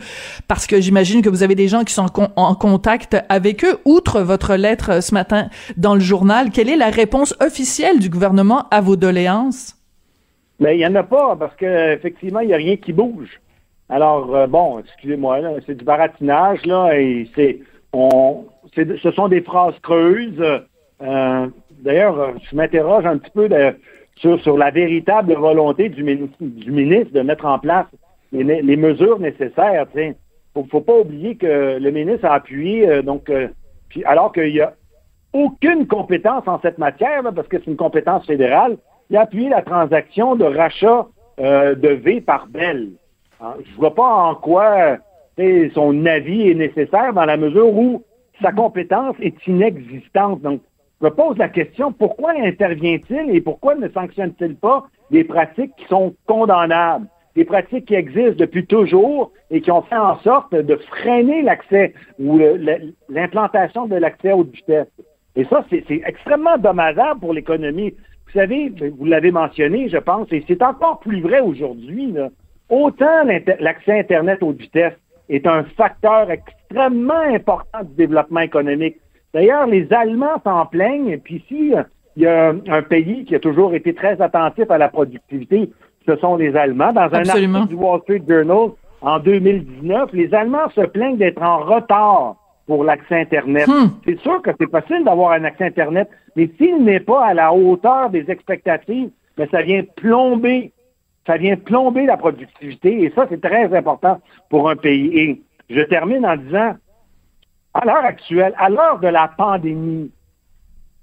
Parce que j'imagine que vous avez des gens qui sont con- en contact avec eux. Outre votre lettre euh, ce matin dans le journal, quelle est la réponse officielle du gouvernement à vos doléances? Mais il n'y en a pas parce que effectivement, il n'y a rien qui bouge. Alors, euh, bon, excusez-moi, c'est du baratinage, là, et c'est, on, ce sont des phrases creuses. Euh, d'ailleurs, je m'interroge un petit peu sur, sur la véritable volonté du, ministre de mettre en place les, mesures nécessaires. Il faut, faut pas oublier que le ministre a appuyé, euh, donc, puis, alors qu'il y a aucune compétence en cette matière, parce que c'est une compétence fédérale, il a appuyé la transaction de rachat de V par Bell. Hein, je vois pas en quoi son avis est nécessaire dans la mesure où sa compétence est inexistante. Donc, je me pose la question, pourquoi intervient-il et pourquoi ne sanctionne-t-il pas des pratiques qui sont condamnables, des pratiques qui existent depuis toujours et qui ont fait en sorte de freiner l'accès ou l'implantation de l'accès haute vitesse. Et ça, c'est extrêmement dommageable pour l'économie. Vous savez, vous l'avez mentionné, je pense, et c'est encore plus vrai aujourd'hui. Autant l'accès Internet haute vitesse est un facteur extrêmement important du développement économique. D'ailleurs, les Allemands s'en plaignent, et puis ici, il y a un, pays qui a toujours été très attentif à la productivité, ce sont les Allemands. Dans un article du Wall Street Journal en 2019, les Allemands se plaignent d'être en retard pour l'accès Internet. Hmm. C'est sûr que c'est facile d'avoir un accès Internet, mais s'il n'est pas à la hauteur des expectatives, mais ben, ça vient plomber ça vient plomber la productivité et ça, c'est très important pour un pays. Et je termine en disant, à l'heure actuelle, à l'heure de la pandémie,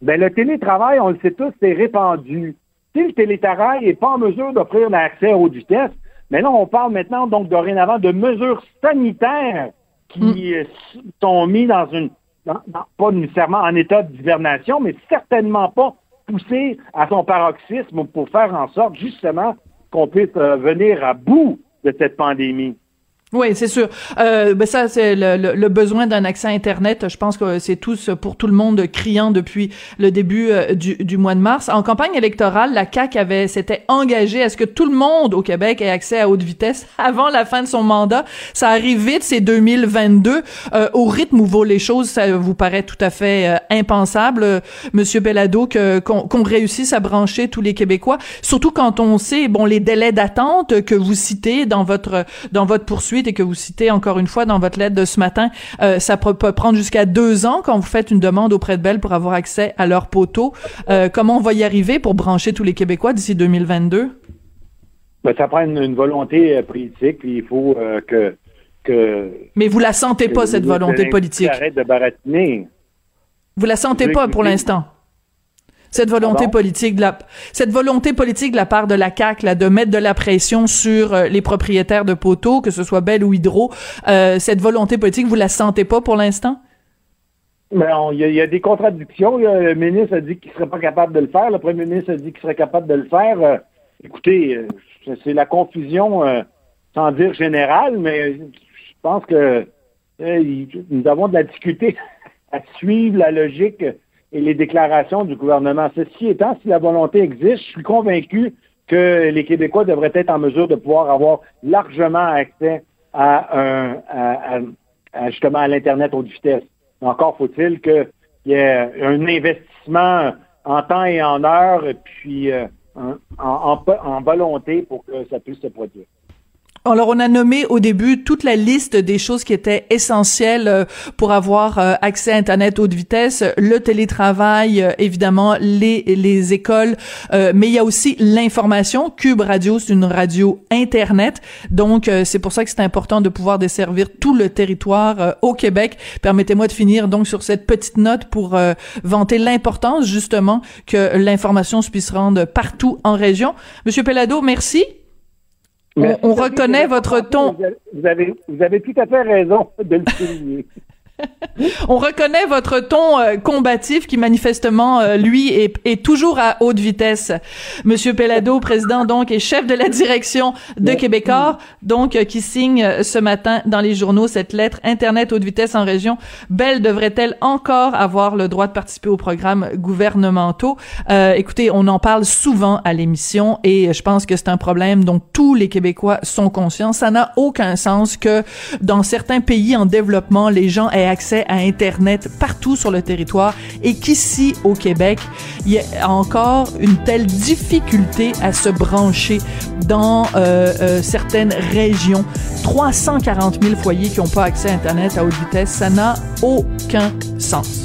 ben, le télétravail, on le sait tous, c'est répandu. Si le télétravail n'est pas en mesure d'offrir l'accès à haute vitesse, mais là, on parle maintenant, donc, dorénavant, de mesures sanitaires qui mm. sont mises dans une, pas nécessairement en état d'hibernation, mais certainement pas poussées à son paroxysme pour faire en sorte, justement, qu'on puisse euh, venir à bout de cette pandémie. Oui, c'est sûr. Euh, ben ça, c'est le, le, besoin d'un accès Internet. Je pense que c'est tous pour tout le monde criant depuis le début euh, du, du, mois de mars. En campagne électorale, la CAQ avait s'était engagée à ce que tout le monde au Québec ait accès à haute vitesse avant la fin de son mandat. Ça arrive vite, c'est 2022. Euh, au rythme où vont les choses, ça vous paraît tout à fait euh, impensable, Monsieur Bellado, que qu'on réussisse à brancher tous les Québécois? Surtout quand on sait, bon, les délais d'attente que vous citez dans votre dans votre poursuite et que vous citez encore une fois dans votre lettre de ce matin, euh, ça peut, prendre jusqu'à deux ans quand vous faites une demande auprès de Bell pour avoir accès à leur poteau. Euh, comment on va y arriver pour brancher tous les Québécois d'ici 2022? Ben, ça prend une, volonté euh, politique, il faut que, que... Mais vous la sentez pas, cette volonté politique? Arrête de baratiner. Vous la sentez pas pour l'instant? Cette volonté politique de la, cette volonté politique de la part de la CAC là, de mettre de la pression sur euh, les propriétaires de poteaux, que ce soit Bell ou Hydro, euh, cette volonté politique, vous la sentez pas pour l'instant? Ben, il y, a des contradictions. Le ministre a dit qu'il serait pas capable de le faire. Le premier ministre a dit qu'il serait capable de le faire. Euh, écoutez, c'est la confusion, sans dire générale, mais je pense que nous avons de la difficulté à suivre la logique et les déclarations du gouvernement. Ceci étant, si la volonté existe, je suis convaincu que les Québécois devraient être en mesure de pouvoir avoir largement accès à, un, justement à l'Internet haute vitesse. Encore faut-il qu'il y ait un investissement en temps et en heure, puis euh, en volonté pour que ça puisse se produire. Alors, on a nommé au début toute la liste des choses qui étaient essentielles euh, pour avoir euh, accès à Internet haute vitesse, le télétravail, euh, évidemment, les, les écoles, mais il y a aussi l'information. Cube Radio, c'est une radio Internet, donc c'est pour ça que c'est important de pouvoir desservir tout le territoire au Québec. Permettez-moi de finir donc sur cette petite note pour vanter l'importance, justement, que l'information se puisse rendre partout en région. Monsieur Pellado, merci on, reconnaît votre ton. Vous avez, vous avez tout à fait raison de le souligner. On reconnaît votre ton euh, combatif qui manifestement euh, lui est, est, toujours à haute vitesse. Monsieur Pellado, président donc et chef de la direction de Québécois, donc euh, qui signe ce matin dans les journaux cette lettre Internet haute vitesse en région. Belle devrait-elle encore avoir le droit de participer aux programmes gouvernementaux? Écoutez, on en parle souvent à l'émission et je pense que c'est un problème dont tous les Québécois sont conscients. Ça n'a aucun sens que dans certains pays en développement, les gens aient accès à Internet partout sur le territoire et qu'ici, au Québec, il y a encore une telle difficulté à se brancher dans certaines régions. 340 000 foyers qui n'ont pas accès à Internet à haute vitesse, ça n'a aucun sens.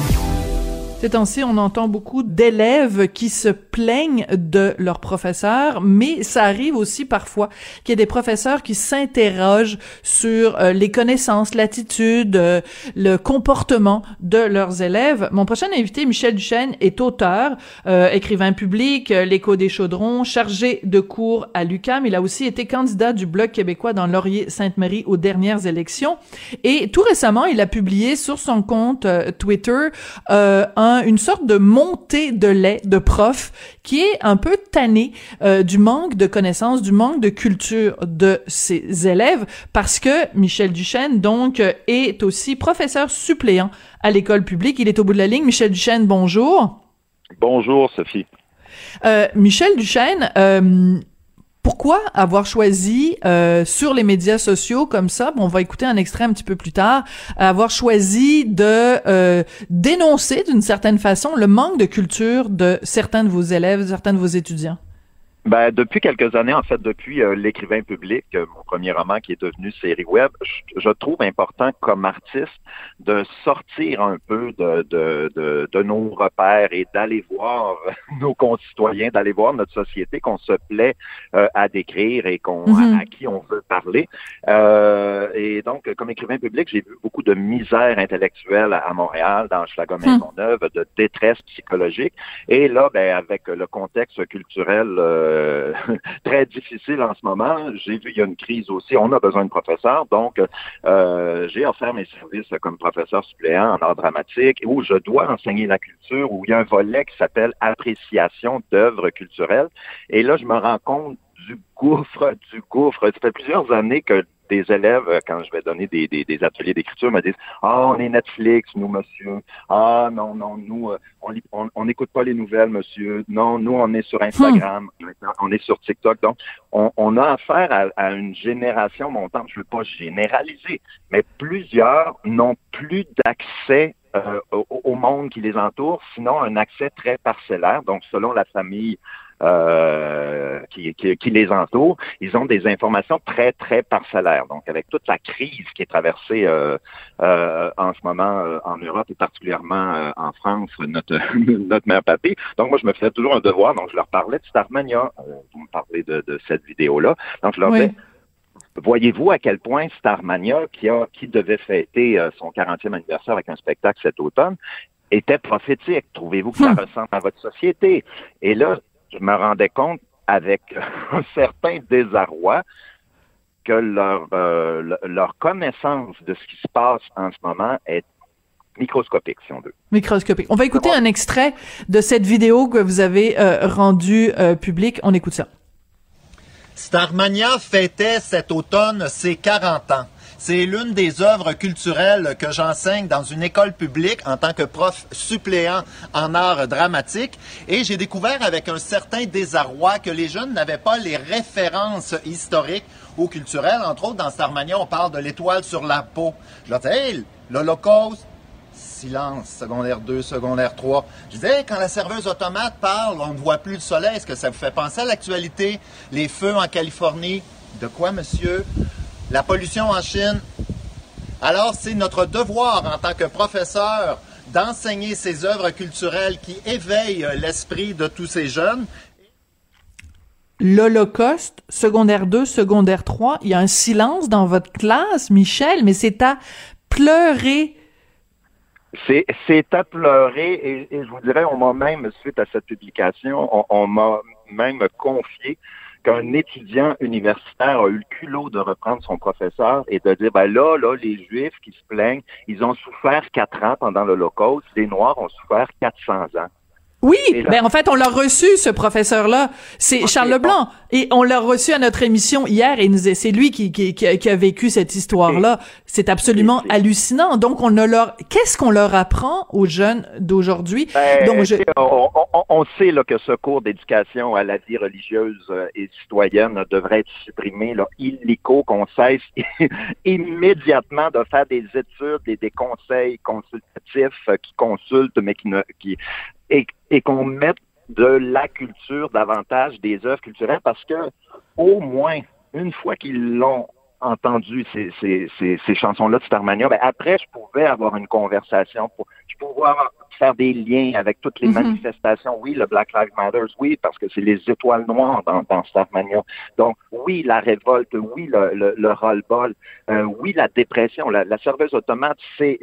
Ces temps-ci, on entend beaucoup d'élèves qui se plaignent de leurs professeurs, mais ça arrive aussi parfois qu'il y ait des professeurs qui s'interrogent sur euh, les connaissances, l'attitude, euh, le comportement de leurs élèves. Mon prochain invité, Michel Duchesne, est auteur, euh, écrivain public, l'écho des chaudrons, chargé de cours à l'UCAM. Il a aussi été candidat du Bloc québécois dans Laurier-Sainte-Marie aux dernières élections. Et tout récemment, il a publié sur son compte Twitter un une sorte de montée de lait de prof qui est un peu tanné euh, du manque de connaissances, du manque de culture de ses élèves, parce que Michel Duchesne, donc, euh, est aussi professeur suppléant à l'école publique. Il est au bout de la ligne. Michel Duchesne, bonjour. Bonjour, Sophie. Euh, Michel Duchesne, pourquoi avoir choisi euh, sur les médias sociaux comme ça, on va écouter un extrait un petit peu plus tard, avoir choisi de euh, dénoncer d'une certaine façon le manque de culture de certains de vos élèves, certains de vos étudiants? Ben, depuis quelques années, en fait, depuis euh, l'écrivain public, euh, mon premier roman qui est devenu série web, je, trouve important comme artiste de sortir un peu de, de, de, de nos repères et d'aller voir nos concitoyens, d'aller voir notre société qu'on se plaît euh, à décrire et qu'on mm-hmm. à, qui on veut parler. et donc, comme écrivain public, j'ai vu beaucoup de misère intellectuelle à, Montréal, dans Schlager Maisonneuve, de détresse psychologique. Et là, ben, avec le contexte culturel euh, très difficile en ce moment. J'ai vu il y a une crise aussi. On a besoin de professeurs, donc euh, j'ai offert mes services comme professeur suppléant en art dramatique où je dois enseigner la culture, où il y a un volet qui s'appelle appréciation d'œuvres culturelles. Et là, je me rends compte du gouffre, du gouffre. Ça fait plusieurs années que des élèves, euh, quand je vais donner des, des, ateliers d'écriture, me disent Ah, on est Netflix, nous, monsieur. Ah, non, non, nous, euh, on n'écoute pas les nouvelles, monsieur. Non, nous, on est sur Instagram, hmm. on est sur TikTok. Donc, on, a affaire à, une génération montante. Je ne veux pas généraliser, mais plusieurs n'ont plus d'accès euh, au, au, monde qui les entoure, sinon un accès très parcellaire. Donc, selon la famille euh, qui, qui, les entourent, ils ont des informations très, très parcellaires. Donc, avec toute la crise qui est traversée euh, euh, en ce moment en Europe et particulièrement en France, notre, notre mère papy. Donc, moi, je me faisais toujours un devoir. Donc, je leur parlais de Starmania. vous me parlez de, de cette vidéo-là. Donc, je leur disais, Voyez-vous à quel point Starmania, qui, a, qui devait fêter son 40e anniversaire avec un spectacle cet automne, était prophétique? Trouvez-vous que ça hmm. ressemble à votre société? Et là, je me rendais compte avec un certain désarroi que leur, euh, leur connaissance de ce qui se passe en ce moment est microscopique, si on veut. Microscopique. On va écouter un extrait de cette vidéo que vous avez euh, rendue euh, publique. On écoute ça. Starmania fêtait cet automne ses 40 ans. C'est l'une des œuvres culturelles que j'enseigne dans une école publique en tant que prof suppléant en art dramatique. Et j'ai découvert avec un certain désarroi que les jeunes n'avaient pas les références historiques ou culturelles. Entre autres, dans Starmania, on parle de l'étoile sur la peau. Je leur disais, hey, l'Holocauste, silence, secondaire 2, secondaire 3. Je disais, quand la serveuse automate parle, on ne voit plus le soleil. Est-ce que ça vous fait penser à l'actualité? Les feux en Californie? De quoi, monsieur? La pollution en Chine. Alors, c'est notre devoir en tant que professeur d'enseigner ces œuvres culturelles qui éveillent l'esprit de tous ces jeunes. L'Holocauste, secondaire 2, secondaire 3, il y a un silence dans votre classe, Michel, mais c'est à pleurer C'est, c'est à pleurer et, et, je vous dirais, on m'a même, suite à cette publication, on, on m'a même confié qu'un étudiant universitaire a eu le culot de reprendre son professeur et de dire, ben là, là, les Juifs qui se plaignent, ils ont souffert quatre ans pendant l'Holocauste, les Noirs ont souffert 400 ans. Oui, ben en fait, on l'a reçu ce professeur-là, c'est Charles Leblanc, et on l'a reçu à notre émission hier, et c'est lui qui, qui, qui, a vécu cette histoire-là. C'est absolument hallucinant. Donc, on a leur, qu'est-ce qu'on leur apprend aux jeunes d'aujourd'hui? Ben, Donc, je... on, on, on, sait là, que ce cours d'éducation à la vie religieuse euh, et citoyenne devrait être supprimé, là, illico, qu'on cesse immédiatement de faire des études et des conseils consultatifs euh, qui consultent, mais qui ne, qui et, qu'on mette de la culture davantage des œuvres culturelles parce que au moins une fois qu'ils l'ont entendu ces, chansons-là de Starmania, ben après je pouvais avoir une conversation, pour, je pouvais faire des liens avec toutes les mm-hmm. manifestations. Oui, le Black Lives Matter, oui, parce que c'est les étoiles noires dans, dans Starmania. Donc, oui, la révolte, oui, le, le, le roll-ball, euh, oui, la dépression. La, la serveuse automate, c'est,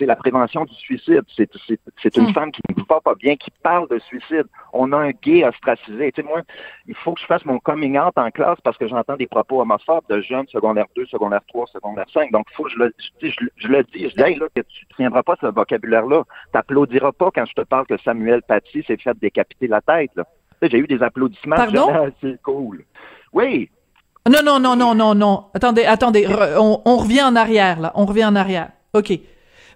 la prévention du suicide. C'est, une mm. femme qui ne va pas bien, qui parle de suicide. On a un gay ostracisé. Tu sais, moi, il faut que je fasse mon coming out en classe parce que j'entends des propos homophobes de jeunes secondaire 2, secondaire 3, secondaire 5. Donc, faut que je le, je, je, je le dis. Je dis, hey, là, que tu ne tiendras pas ce vocabulaire-là. T'applaudis diras pas quand je te parle que Samuel Paty s'est fait décapiter la tête. J'ai eu des applaudissements. Pardon? C'est cool. Oui. Non, non, non, non, non, non. Attendez, attendez. on, on, revient en arrière, là. On revient en arrière. OK.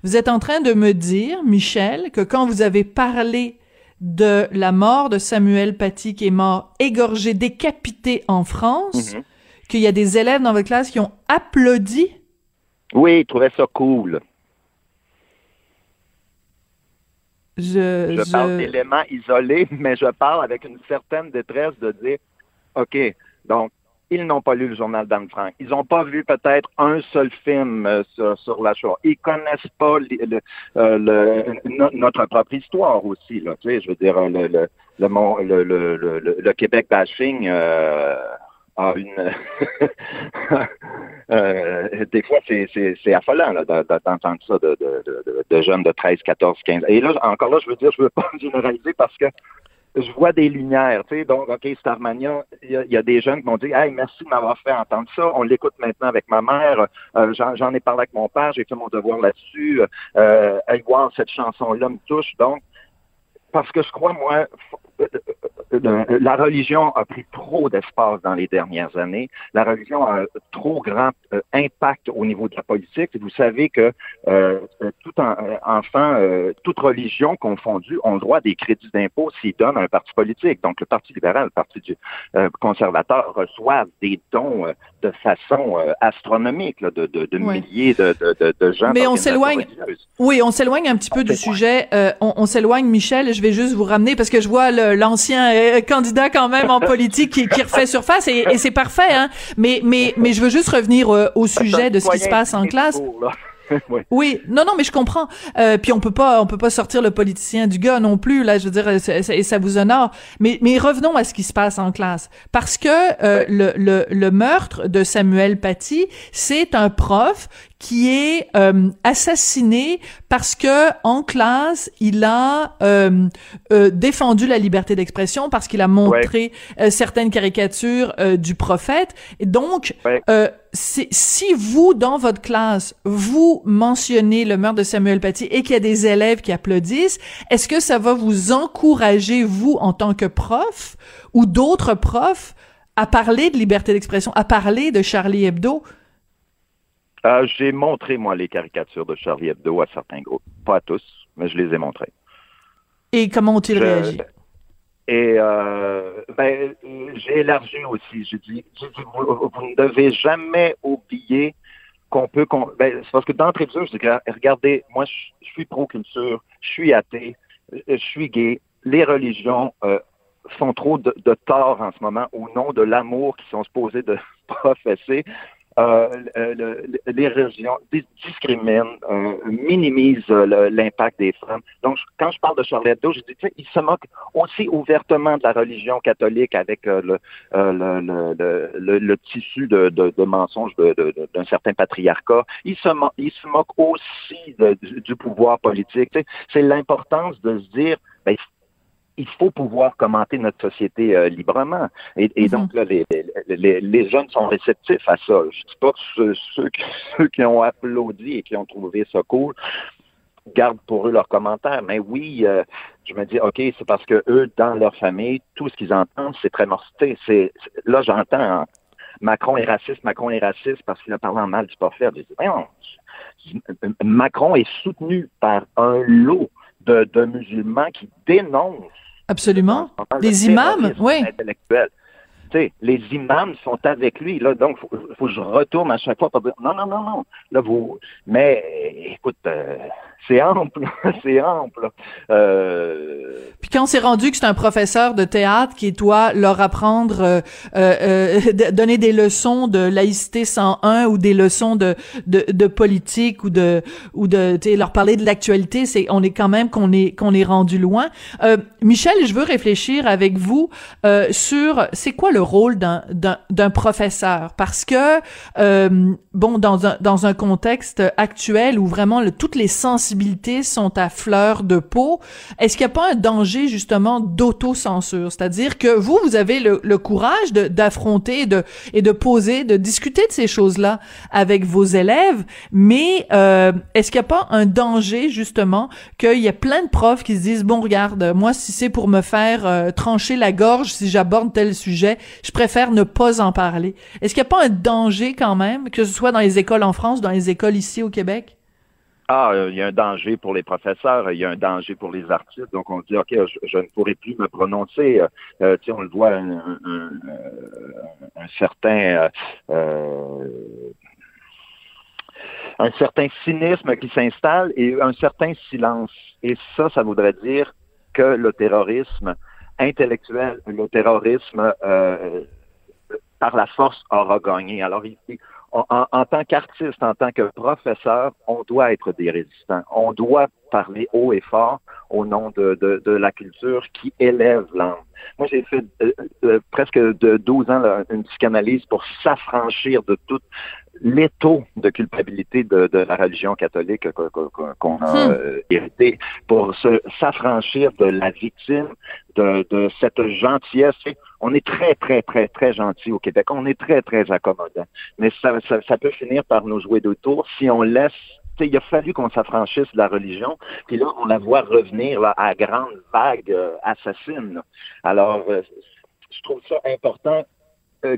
Vous êtes en train de me dire, Michel, que quand vous avez parlé de la mort de Samuel Paty qui est mort égorgé, décapité en France, mm-hmm. qu'il y a des élèves dans votre classe qui ont applaudi? Oui, ils trouvaient ça cool. Je, je, parle d'éléments isolés, mais je parle avec une certaine détresse de dire, OK, donc, ils n'ont pas lu le journal d'Anne Frank. Ils n'ont pas vu peut-être un seul film euh, sur, sur, la Shoah. Ils connaissent pas le, euh, le, notre propre histoire aussi. Là, tu sais, je veux dire, le, le, le, le Québec bashing euh, a une... Euh, des fois, c'est affolant d'entendre ça de, de, de, de, jeunes de 13, 14, 15. Et là, encore là, je veux dire, je veux pas généraliser parce que je vois des lumières, tu sais, donc, OK, Starmania, il y, a des jeunes qui m'ont dit, hey, merci de m'avoir fait entendre ça, on l'écoute maintenant avec ma mère, euh, j'en ai parlé avec mon père, j'ai fait mon devoir là-dessus, euh, hey, voir cette chanson-là me touche, donc, parce que je crois, moi, la religion a pris trop d'espace dans les dernières années. La religion a un trop grand euh, impact au niveau de la politique. Vous savez que euh, tout en, euh, enfant, euh, toute religion confondue, ont le droit à des crédits d'impôt s'ils donnent à un parti politique. Donc, le Parti libéral, le Parti du, euh, conservateur reçoivent des dons de façon astronomique là, de, de, de oui. milliers de, de, de, gens. Mais on s'éloigne. Oui, on s'éloigne un petit peu du sujet. on, on s'éloigne, Michel. Je vais juste vous ramener parce que je vois l'ancien euh, candidat quand même en politique qui, qui refait surface et, et c'est parfait. Hein. Mais mais mais je veux juste revenir euh, au sujet de ce qui se passe en classe. oui. oui. non, non, mais je comprends. Euh, puis on peut pas, on peut pas sortir le politicien du gars non plus. Là, je veux dire, et ça vous honore. Mais, mais revenons à ce qui se passe en classe, parce que euh, le, le, le meurtre de Samuel Paty, c'est un prof qui est euh, assassiné parce que en classe il a euh, euh, défendu la liberté d'expression parce qu'il a montré ouais. Euh, certaines caricatures euh, du prophète et donc ouais. si vous dans votre classe vous mentionnez le meurtre de Samuel Paty et qu'il y a des élèves qui applaudissent est-ce que ça va vous encourager vous en tant que prof ou d'autres profs à parler de liberté d'expression à parler de Charlie Hebdo? Euh, j'ai montré, moi, les caricatures de Charlie Hebdo à certains groupes. Pas à tous, mais je les ai montrées. Et comment ont-ils je... réagi? Et euh, ben, j'ai élargi aussi. J'ai dit, dit vous, vous, ne devez jamais oublier qu'on peut... Ben, c'est parce que d'entrée de jeu, je dis, regardez, moi, je, je suis pro-culture, je suis athée, je suis gay. Les religions euh, font trop de, de tort en ce moment au nom de l'amour qu'ils sont supposés de professer euh, les régions discriminent, euh, minimisent l'impact des femmes. Donc, quand je parle de Charlotte Hebdo, je dis, ils se moquent aussi ouvertement de la religion catholique avec le, le, tissu de, de, de mensonges d'un certain patriarcat. Ils se, mo ils se aussi du, du, pouvoir politique. C'est l'importance de se dire, ben, il faut pouvoir commenter notre société euh, librement. Et, mhm. donc, là, les, les, les, jeunes sont réceptifs à ça. Je dis pas que ceux, ceux, qui ont applaudi et qui ont trouvé ça cool gardent pour eux leurs commentaires. Mais oui, euh, je me dis, OK, c'est parce que eux, dans leur famille, tout ce qu'ils entendent, c'est très morcité. C'est, là, j'entends Macron est raciste, Macron est raciste parce qu'il a parlé en mal du prophète. Je dis, Macron est soutenu par un lot de, de musulmans qui dénoncent Absolument. Les imams, oui. les imams sont avec lui. Là, donc, il faut, que je retourne à chaque fois pour dire non, non, non, non. Là, vous. Mais écoute, euh, c'est ample, c'est ample. Euh... Puis quand c'est rendu que c'est un professeur de théâtre qui doit leur apprendre, euh, euh, euh donner des leçons de laïcité 101 ou des leçons de, de, de politique ou de ou de leur parler de l'actualité, c'est on est quand même qu'on est qu'on est rendu loin. Euh, Michel, je veux réfléchir avec vous euh, sur c'est quoi le rôle d'un d'un professeur? Parce que bon dans un dans un contexte actuel où vraiment toutes les sensibilités sont à fleur de peau, est-ce qu'il n'y a pas un danger justement d'autocensure? C'est-à-dire que vous, vous avez le, courage d'affronter de, et de poser, de discuter de ces choses-là avec vos élèves, mais euh, est-ce qu'il n'y a pas un danger justement qu'il y a plein de profs qui se disent, bon, regarde, moi, si c'est pour me faire euh, trancher la gorge, si j'aborde tel sujet, je préfère ne pas en parler. Est-ce qu'il n'y a pas un danger quand même, que ce soit dans les écoles en France, dans les écoles ici au Québec? Ah, il y a un danger pour les professeurs, il y a un danger pour les artistes. Donc, on dit, OK, je, ne pourrai plus me prononcer. Euh, on le voit, un, certain... Euh, un certain cynisme qui s'installe et un certain silence. Et ça, ça voudrait dire que le terrorisme intellectuel, le terrorisme euh, par la force aura gagné. Alors, ici, en, tant qu'artiste, en tant que professeur, on doit être des résistants. On doit parler haut et fort au nom de, de, de la culture qui élève l'âme. Moi, j'ai fait euh, euh, presque de 12 ans une psychanalyse pour s'affranchir de tout l'étau de culpabilité de, de, la religion catholique qu'on a hmm. euh, hérité, pour s'affranchir de la victime, de, de cette gentillesse. On est très, très, très, très gentil au Québec. On est très, très accommodant. Mais ça, ça, ça peut finir par nous jouer de tours si on laisse il a fallu qu'on s'affranchisse de la religion, puis là, on la voit revenir à grande vague euh, assassine. Alors, euh, je trouve ça important. Euh,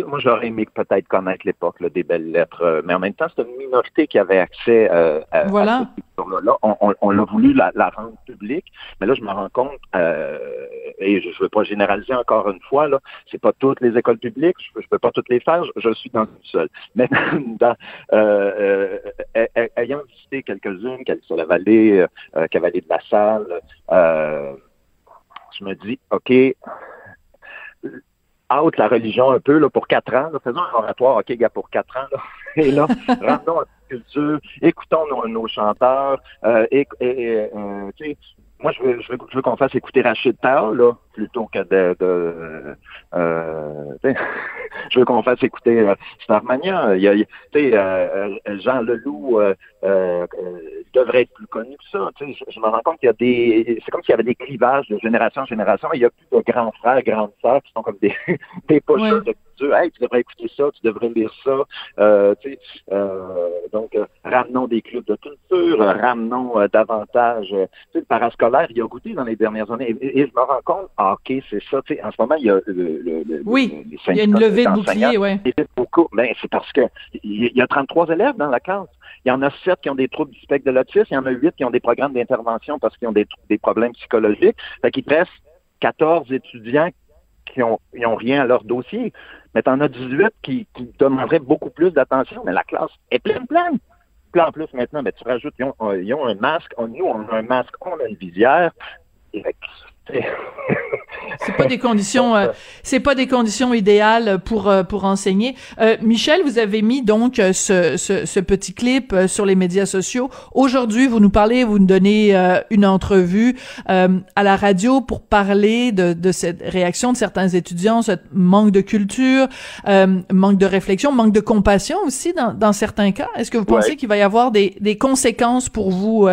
moi, j'aurais aimé peut-être connaître l'époque des belles lettres, euh, mais en même temps, c'est une minorité qui avait accès euh, à, voilà. là On, on, a voulu la, rendre publique, mais là, je me rends compte, euh, et je ne veux pas généraliser encore une fois, là, c'est pas toutes les écoles publiques, je ne peux pas toutes les faire, je, suis dans une seule. Mais dans, ayant visité quelques-unes, sur la vallée, Cavalier de la Salle, je me dis, OK, out la religion un peu là, pour quatre ans. Là. Faisons un oratoire, OK, gars, pour quatre ans. Là. Et là, rendons la culture, écoutons nos, nos chanteurs, euh, et, et euh, moi, je veux, je veux, je veux qu'on fasse écouter Rachid Taha, là, plutôt que de... de euh, je veux qu'on fasse écouter euh, Starmania. Il y a, tu sais, euh, euh, Jean Leloup euh, euh, devrait être plus connu que ça. Tu sais, je, me rends compte qu'il y a des... C'est comme s'il y avait des clivages de génération en génération. Il y a plus de grands frères, grandes sœurs qui sont comme des, des pocheurs de Hey, tu devrais écouter ça, tu devrais lire ça. Euh, tu sais, euh, donc, ramenons des clubs de culture, ramenons davantage... tu sais, le parascolaire, il a goûté dans les dernières années. Et, et je me rends compte, ah, OK, c'est ça. Tu sais, en ce moment, il y a le, le, oui, il y a une levée de bouclier, oui. Ben, c'est parce que il y a 33 élèves dans la classe. Il y en a 7 qui ont des troubles du spectre de l'autisme, il y en a 8 qui ont des programmes d'intervention parce qu'ils ont des, des problèmes psychologiques. Fait qu'il reste 14 étudiants qui ont, ont rien à leur dossier. Mais tu en as 18 qui, qui demanderaient beaucoup plus d'attention, mais la classe est pleine, pleine. Puis en plus, maintenant, ben, tu rajoutes, ils ont, ils ont un masque, nous, on a un masque, on a une visière. C'est pas des conditions, euh, c'est pas des conditions idéales pour euh, pour enseigner. Euh, Michel, vous avez mis donc ce, ce, ce petit clip sur les médias sociaux. Aujourd'hui, vous nous parlez, vous nous donnez une entrevue à la radio pour parler de, de cette réaction de certains étudiants, ce manque de culture, manque de réflexion, manque de compassion aussi dans, dans certains cas. Est-ce que vous pensez qu'il va y avoir des, des conséquences pour vous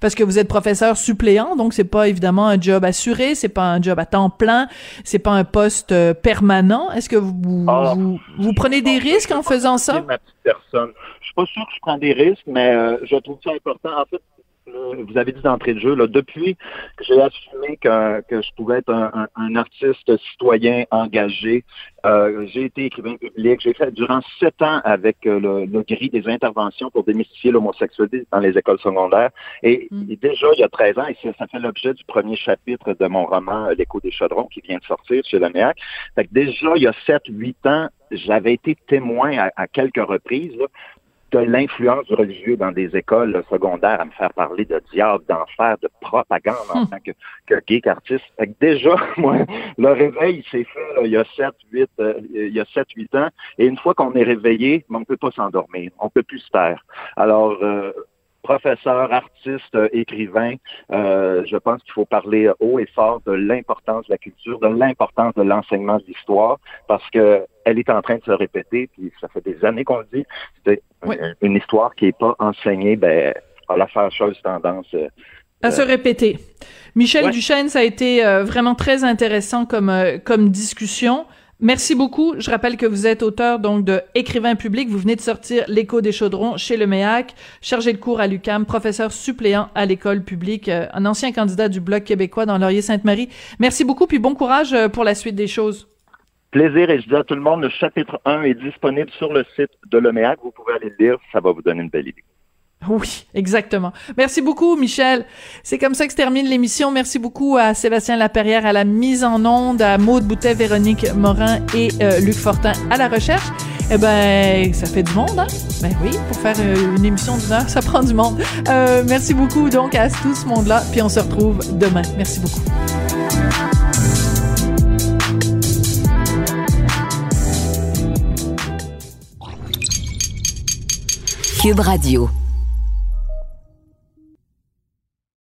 parce que vous êtes professeur suppléant, donc c'est pas évidemment un job assuré, c'est pas un job à temps plein, c'est pas un poste euh, permanent. Est-ce que vous, Ah. vous, vous prenez des risques en faisant ça? ma petite personne. Je suis pas sûr que je prends des risques, mais euh, je trouve ça important. En fait, vous avez dit d'entrée de jeu, là, depuis que j'ai assumé que, que je pouvais être un, un- un artiste citoyen engagé, euh, j'ai été écrivain public. J'ai fait durant sept ans avec euh, le, le gris des interventions pour démystifier l'homosexualité dans les écoles secondaires. Et, et déjà, il y a 13 ans, et ça, ça fait l'objet du premier chapitre de mon roman euh, L'écho des chaudrons qui vient de sortir chez l'AMEAC. Fait que déjà, il y a 7-8 ans, j'avais été témoin à, à quelques reprises là, de l'influence du religieux dans des écoles secondaires à me faire parler de diable, d'enfer, de propagande en tant que, que geek artiste. Fait que déjà, moi, le réveil il s'est fait là, il y a 7, 8, euh, il y a 7, 8 ans. Et une fois qu'on est réveillé, on peut pas s'endormir. On peut plus se taire. Alors, euh, professeur, artiste, euh, écrivain, euh, je pense qu'il faut parler haut et fort de l'importance de la culture, de l'importance de l'enseignement de l'histoire, parce que elle est en train de se répéter, puis ça fait des années qu'on le dit. C'est une- une histoire qui est pas enseignée, ben, à la fâcheuse tendance. euh, À se répéter. Michel Ouais. Duchesne, ça a été euh, vraiment très intéressant comme euh, comme discussion. Merci beaucoup. Je rappelle que vous êtes auteur donc de Écrivain public. Vous venez de sortir L'écho des chaudrons chez le MEAC, chargé de cours à l'UCAM, professeur suppléant à l'école publique, euh, un ancien candidat du Bloc québécois dans Laurier-Sainte-Marie. Merci beaucoup puis bon courage euh, pour la suite des choses. Plaisir, et je dis à tout le monde, le chapitre 1 est disponible sur le site de l'OMEAC. Vous pouvez aller le lire, ça va vous donner une belle idée. Oui, exactement. Merci beaucoup, Michel. C'est comme ça que se termine l'émission. Merci beaucoup à Sébastien Laperrière à la mise en onde, à Maude Boutet, Véronique Morin et euh, Luc Fortin à la recherche. Eh ben, ça fait du monde, hein? Ben oui, pour faire euh, une émission d'une heure, ça prend du monde. Euh, merci beaucoup, donc, à tout ce monde-là. Puis on se retrouve demain. Merci beaucoup. Cube Radio.